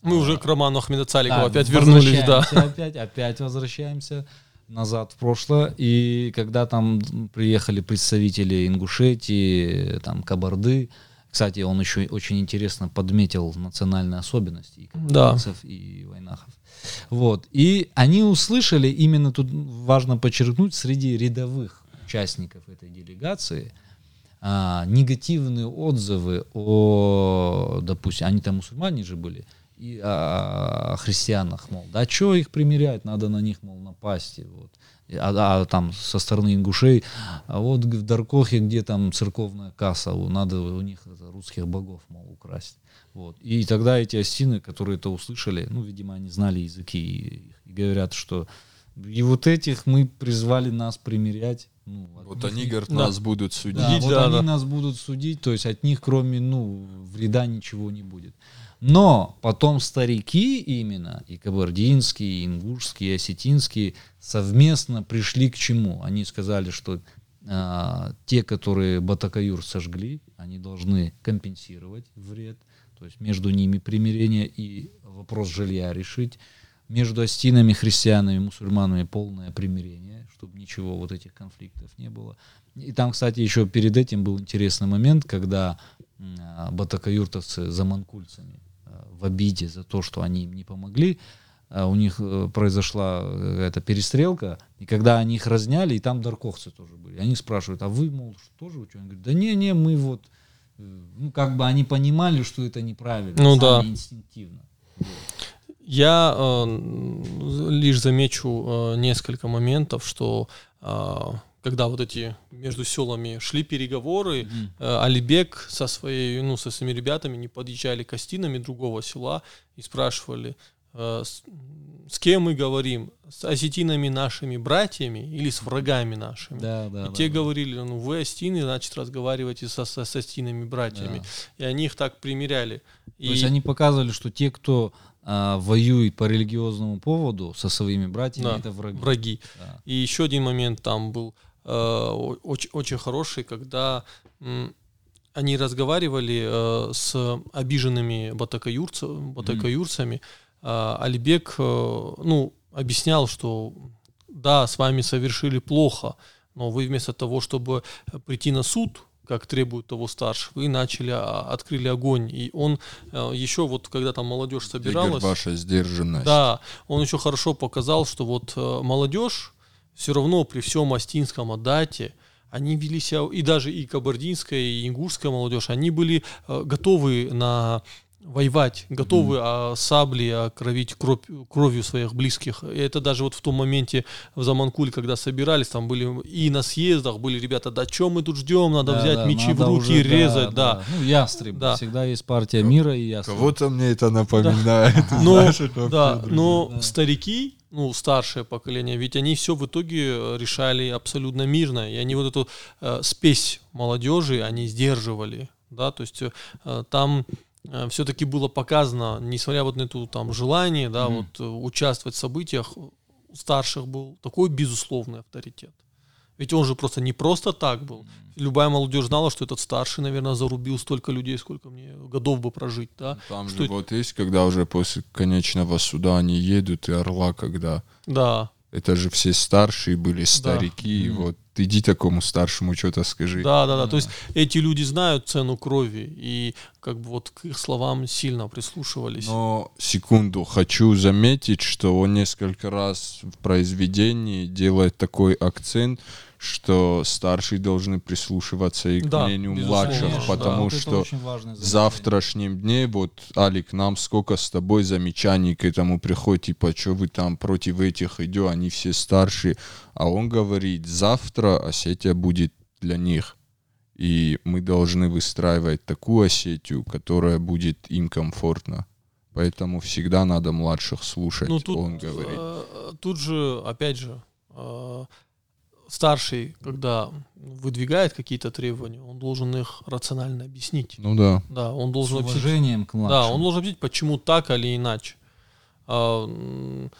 Мы уже к роману Ахмеда Цаликова Да, опять вернулись, да. Опять, опять возвращаемся назад в прошлое. И когда там приехали представители Ингушетии, там Кабарды, кстати, он еще очень интересно подметил национальные особенности и Да. и войнахов. Вот. И они услышали, именно тут важно подчеркнуть, среди рядовых участников этой делегации а, негативные отзывы о, допустим, они там мусульмане же были, и о, о христианах, мол, да что их примерять, надо на них, мол, напасть. и Вот. А, а там со стороны ингушей, а вот в Даркохе, где там церковная касса, надо у них это, русских богов, мол, украсть. Вот. И тогда эти осины, которые это услышали, ну, видимо, они знали языки и, и говорят, что и вот этих мы призвали нас примирять. Ну, от Вот них они, говорят, Да. нас будут судить. да, Судить, вот да, они да. нас будут судить, то есть от них, кроме, ну, вреда ничего не будет. Но потом старики именно, и кабардинские, и ингушские, и осетинские, совместно пришли к чему? Они сказали, что а, те, которые Батакаюр сожгли, они должны компенсировать вред, то есть между ними примирение и вопрос жилья решить. Между астинами, христианами, мусульманами полное примирение, чтобы ничего вот этих конфликтов не было. И там, кстати, еще перед этим был интересный момент, когда а, батакаюртовцы за манкульцами в обиде за то, что они им не помогли, а, у них э, произошла э, эта перестрелка, и когда они их разняли, и там дарковцы тоже были, они спрашивают, а вы, мол, что, тоже что? Они говорят, да не-не, мы вот, э, ну, как бы они понимали, что это неправильно, Ну да. инстинктивно. Я э, лишь замечу э, несколько моментов, что э, когда вот эти между селами шли переговоры, Мгм. э, Алибек со своей, ну, со своими ребятами не подъезжали к остинами другого села и спрашивали, э, с, с кем мы говорим, с осетинами нашими братьями или с врагами нашими. Да, да, И да, те да. говорили, ну вы остины, значит разговаривайте со, со, с остинами братьями. Да. И они их так примеряли. То есть они показывали, что те, кто а, воюет по религиозному поводу со своими братьями, Да, это враги. враги. Да. И еще один момент там был очень, очень хороший, когда они разговаривали э, с обиженными батакаюрцами. А Алибек э, ну, объяснял, что да, с вами совершили плохо, но вы вместо того, чтобы прийти на суд, как требует того старше, вы начали, а, открыли огонь. И он э, еще вот, когда там молодежь Игорь, собиралась... ваша сдержанность. Да, он еще хорошо показал, что вот э, молодежь все равно при всем астинском отдате, они вели себя, и даже и кабардинская, и ингушская молодежь, они были э, готовы на воевать, готовы а, сабли окровить кровь, кровью своих близких. И это даже вот в том моменте в Заманкуле, когда собирались, там были и на съездах были ребята, да что мы тут ждем, надо Да, взять да, мечи в надо руки уже, и резать, да. Ну, ястреб. Да. Всегда есть партия мира и ястреб. Кого-то мне это напоминает. Но, это Ну, да, но Да. старики, ну, старшее поколение, ведь они все в итоге э, решали абсолютно мирно, и они вот эту э, спесь молодежи, они сдерживали, да, то есть э, там все-таки было показано, несмотря вот на эту там желание, да, Мгм. вот э, участвовать в событиях, у старших был такой безусловный авторитет. Ведь он же просто не просто так был. Любая молодежь знала, что этот старший, наверное, зарубил столько людей, сколько мне годов бы прожить, да. Там Что же это- вот есть, когда уже после конечного суда они едут, и Орла, когда Да, это же все старшие были старики, и Мгм. вот иди такому старшему что-то скажи. Да, да, да. То есть эти люди знают цену крови и как бы вот к их словам сильно прислушивались. Но секунду, хочу заметить, что он несколько раз в произведении делает такой акцент, что старшие должны прислушиваться и Да, к мнению безусловно, младших, да. потому Вот это что важное в завтрашнем дне, вот, Алик, нам сколько с тобой замечаний к этому приходит, типа, что вы там против этих идете, они все старшие. А он говорит, завтра Осетия будет для них. И мы должны выстраивать такую Осетию, которая будет им комфортна. Поэтому всегда надо младших слушать, Ну, тут, он говорит. э, тут же, опять же, э, старший, когда выдвигает какие-то требования, он должен их рационально объяснить. Ну да. Да, он С должен объяснить, уважением к младшим. да, он должен объяснить, почему так или иначе. А, м,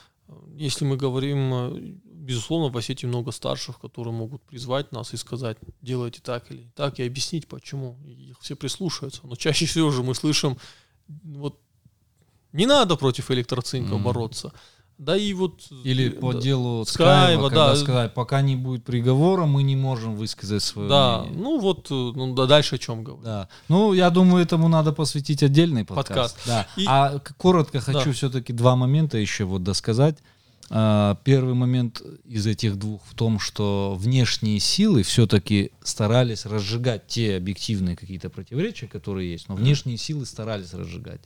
если мы говорим, э, безусловно, в Осетии много старших, которые могут призвать нас и сказать, делайте так или так, и объяснить, почему. И их все прислушаются. Но чаще всего же мы слышим, вот, не надо против электроцинка Мгм. бороться. Да и вот... Или э, по да, делу Скайва, Скайва, да. сказали, пока не будет приговора, мы не можем высказать свое Да, мнение. ну вот, э, ну да, дальше о чем говорить. Да. Ну, я думаю, этому надо посвятить отдельный подкаст. Подкаст. Да. И- А коротко хочу Да. все-таки два момента еще вот досказать. А, Первый момент из этих двух в том, что внешние силы все-таки старались разжигать те объективные какие-то противоречия, которые есть, но внешние силы старались разжигать.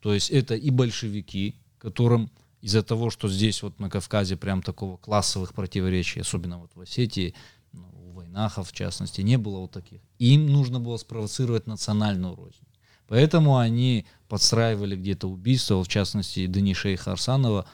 То есть это и большевики, которым из-за того, что здесь вот на Кавказе прям такого классовых противоречий, особенно вот в Осетии, ну, у Войнахов в частности, не было вот таких. Им нужно было спровоцировать национальную рознь. Поэтому они подстраивали где-то убийство, в частности, Дани Шейха Арсанова,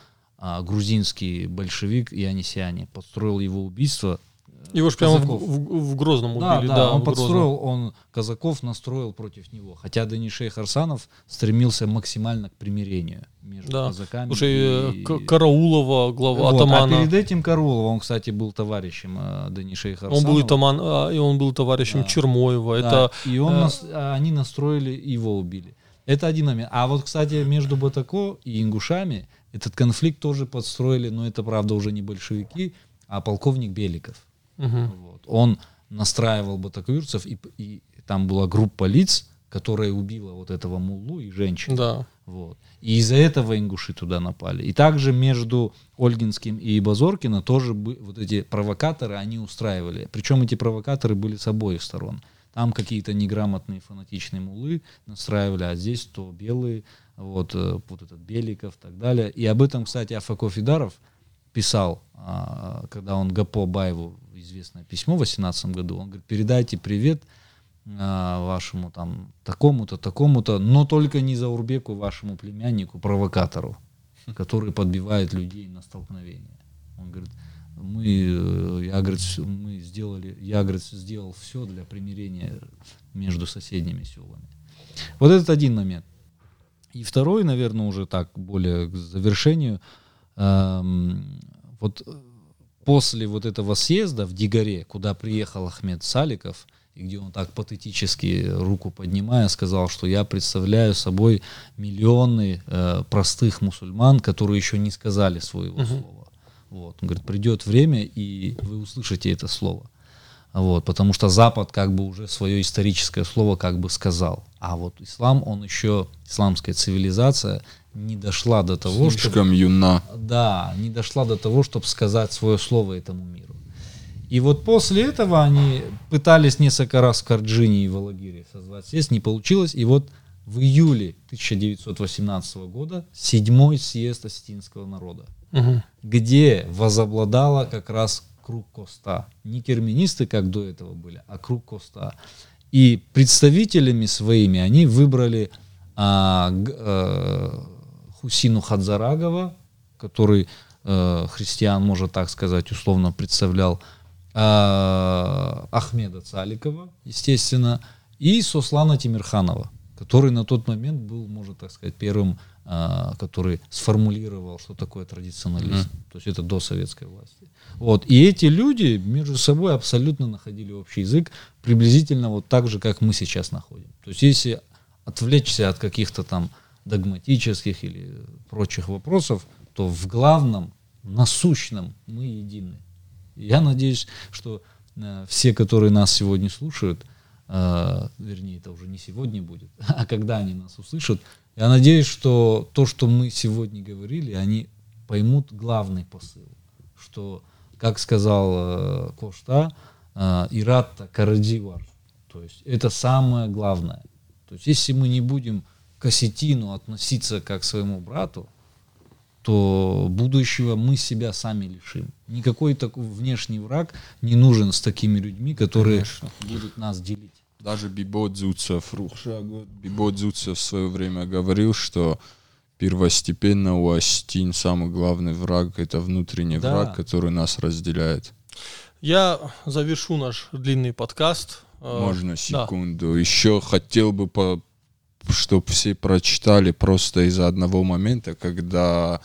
а, грузинский большевик Янисяне, подстроил его убийство. э, Его же прямо в, в- в Грозном Да, убили. да, он в Грозном. подстроил, он казаков настроил против него. Хотя Дани Шейх Арсанов стремился максимально к примирению между Да. казаками Слушай, э, и... Караулова, глава Вот, атамана. А перед этим Караулов, он, кстати, был товарищем э, Дани Шейха Он был, атаман, а, и он был товарищем Да. Чермоева. Да, Это и он э, нас- а, они настроили, его убили. Это один момент. А вот, кстати, между Батако и ингушами этот конфликт тоже подстроили, но это, правда, уже не большевики, а полковник Беликов. мгм. Вот. Он настраивал батакоюрцев, и, и там была группа лиц, которая убила вот этого муллу и женщину. да. Вот. И из-за этого ингуши туда напали. И также между Ольгинским и Базоркино тоже бы- вот эти провокаторы, они устраивали. Причем эти провокаторы были с обоих сторон. Там какие-то неграмотные фанатичные мулы настраивали, а здесь то белые, вот, э, вот этот Беликов и так далее. И об этом, кстати, Афако Фидаров писал, а, когда он Гапо Баеву известное письмо в 2018 году. Он говорит, передайте привет а, вашему там такому-то, такому-то, но только не Заурбеку, вашему племяннику, провокатору, который подбивает людей на столкновение. Он говорит, мы, э, я, говорит, мы сделали, я, говорит, сделал все для примирения между соседними селами. Вот этот один момент. И второй, наверное, уже так, более к завершению. эм, вот э, после вот этого съезда в Дигаре, куда приехал Ахмед Саликов, и где он так патетически руку поднимая сказал, что я представляю собой миллионы э, простых мусульман, которые еще не сказали своего Мгм. слова. Вот. Он говорит, придет время, и вы услышите это слово. Вот, потому что Запад как бы уже свое историческое слово как бы сказал. А вот ислам, он еще, исламская цивилизация не дошла до того, чтобы Слишком юна. да, не дошла до того, чтобы сказать свое слово этому миру. И вот после этого они пытались несколько раз в Карджине и в Алагире созвать съезд, не получилось. И вот в июле 1918 года седьмой съезд осетинского народа, Мгм. где возобладала как раз круг Коста. Не керменисты, как до этого были, а круг Коста. И представителями своими они выбрали а, э, Хусину Хадзарагова, который э, христиан, можно так сказать, условно представлял, а, Ахмеда Цаликова, естественно, и Сослана Тимирханова, который на тот момент был, можно так сказать, первым, а, который сформулировал, что такое традиционализм. То есть это до советской власти. Вот. И эти люди между собой абсолютно находили общий язык, приблизительно вот так же, как мы сейчас находим. То есть если отвлечься от каких-то там догматических или прочих вопросов, то в главном, насущном мы едины. Я надеюсь, что э, все, которые нас сегодня слушают, э, вернее, это уже не сегодня будет, а когда они нас услышат, я надеюсь, что то, что мы сегодня говорили, они поймут главный посыл, что, как сказал э, Кошта, э, Иратта Карадивар, то есть это самое главное. То есть если мы не будем к осетину относиться как к своему брату, то будущего мы себя сами лишим. Никакой такой внешний враг не нужен с такими людьми, которые Конечно. будут нас делить. Даже Бибодзуцев, Рухшагот, Бибодзуцев в свое время говорил, что первостепенно у Астин самый главный враг — это внутренний Да. враг, который нас разделяет. Я завершу наш длинный подкаст. Э, Можно да. секунду. Еще хотел бы, по, чтобы все прочитали просто из-за одного момента, когда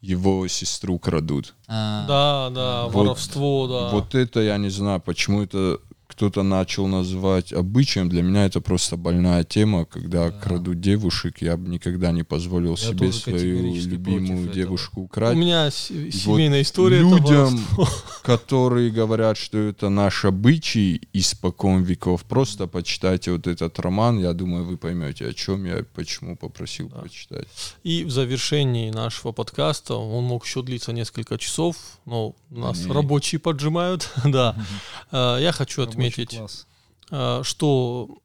его сестру крадут. А, Да, да, Вот- воровство, да. Вот это я не знаю, почему это кто-то начал называть обычаем. Для меня это просто больная тема, когда Да. крадут девушек. Я бы никогда не позволил Я себе свою любимую против этого. девушку У меня семейная история. это людям, которые говорят, что это наш обычай испокон веков, просто почитайте вот этот роман, я думаю, вы поймете, о чем я, почему попросил Да. почитать. И в завершении нашего подкаста, он мог еще длиться несколько часов, но нас Не. рабочие поджимают, да. Э, Я хочу рабочий отметить, э, что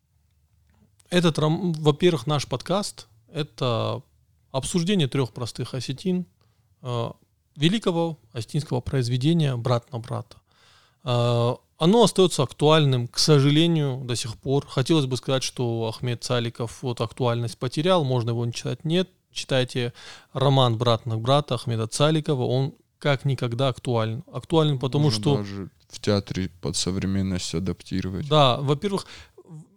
этот, во-первых, наш подкаст — это обсуждение трех простых осетин, э, великого осетинского произведения «Брат на брата». Э, Оно остается актуальным, к сожалению, до сих пор. Хотелось бы сказать, что Ахмед Цаликов вот актуальность потерял, можно его не читать. Нет, читайте роман «Брат на брата» Ахмеда Цаликова, он как никогда актуален. Актуален потому, Можно что... даже в театре под современность адаптировать. Да, во-первых,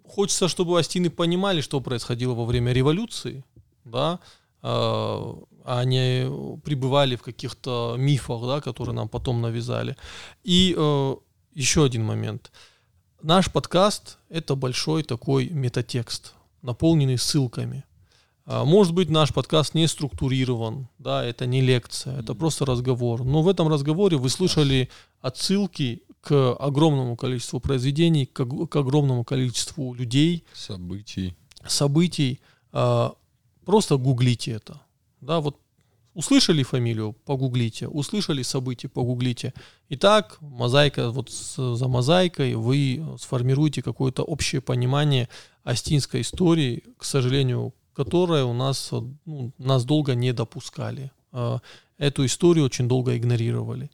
хочется, чтобы астины понимали, что происходило во время революции, да, э, а не пребывали в каких-то мифах, да, которые нам потом навязали. И э, еще один момент. Наш подкаст — это большой такой метатекст, наполненный ссылками. А, Может быть, наш подкаст не структурирован, да, это не лекция, это просто разговор. Но в этом разговоре вы слышали отсылки к огромному количеству произведений, к, ог- к огромному количеству людей, Событий. событий. А, Просто гуглите это. Да, вот услышали фамилию, погуглите, услышали события, погуглите. И так мозаика, вот с- за мозаикой вы сформируете какое-то общее понимание астинской истории, к сожалению, которая у нас, э, ну, нас долго не допускали. А, Эту историю очень долго игнорировали.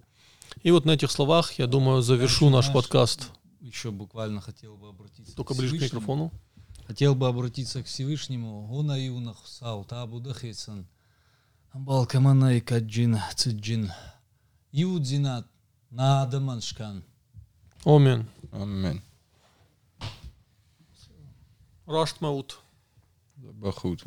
И вот на этих словах, я думаю, завершу еще, наш знаешь, подкаст. Еще буквально хотел бы обратиться Только к ближе к микрофону. Хотел бы обратиться к Всевышнему. Гуна юна хусал табу дахисан. Балкамана и каджин циджин. Юдзинат на адаманшкан. Омен. Амин. Рашт маут. Dat goed.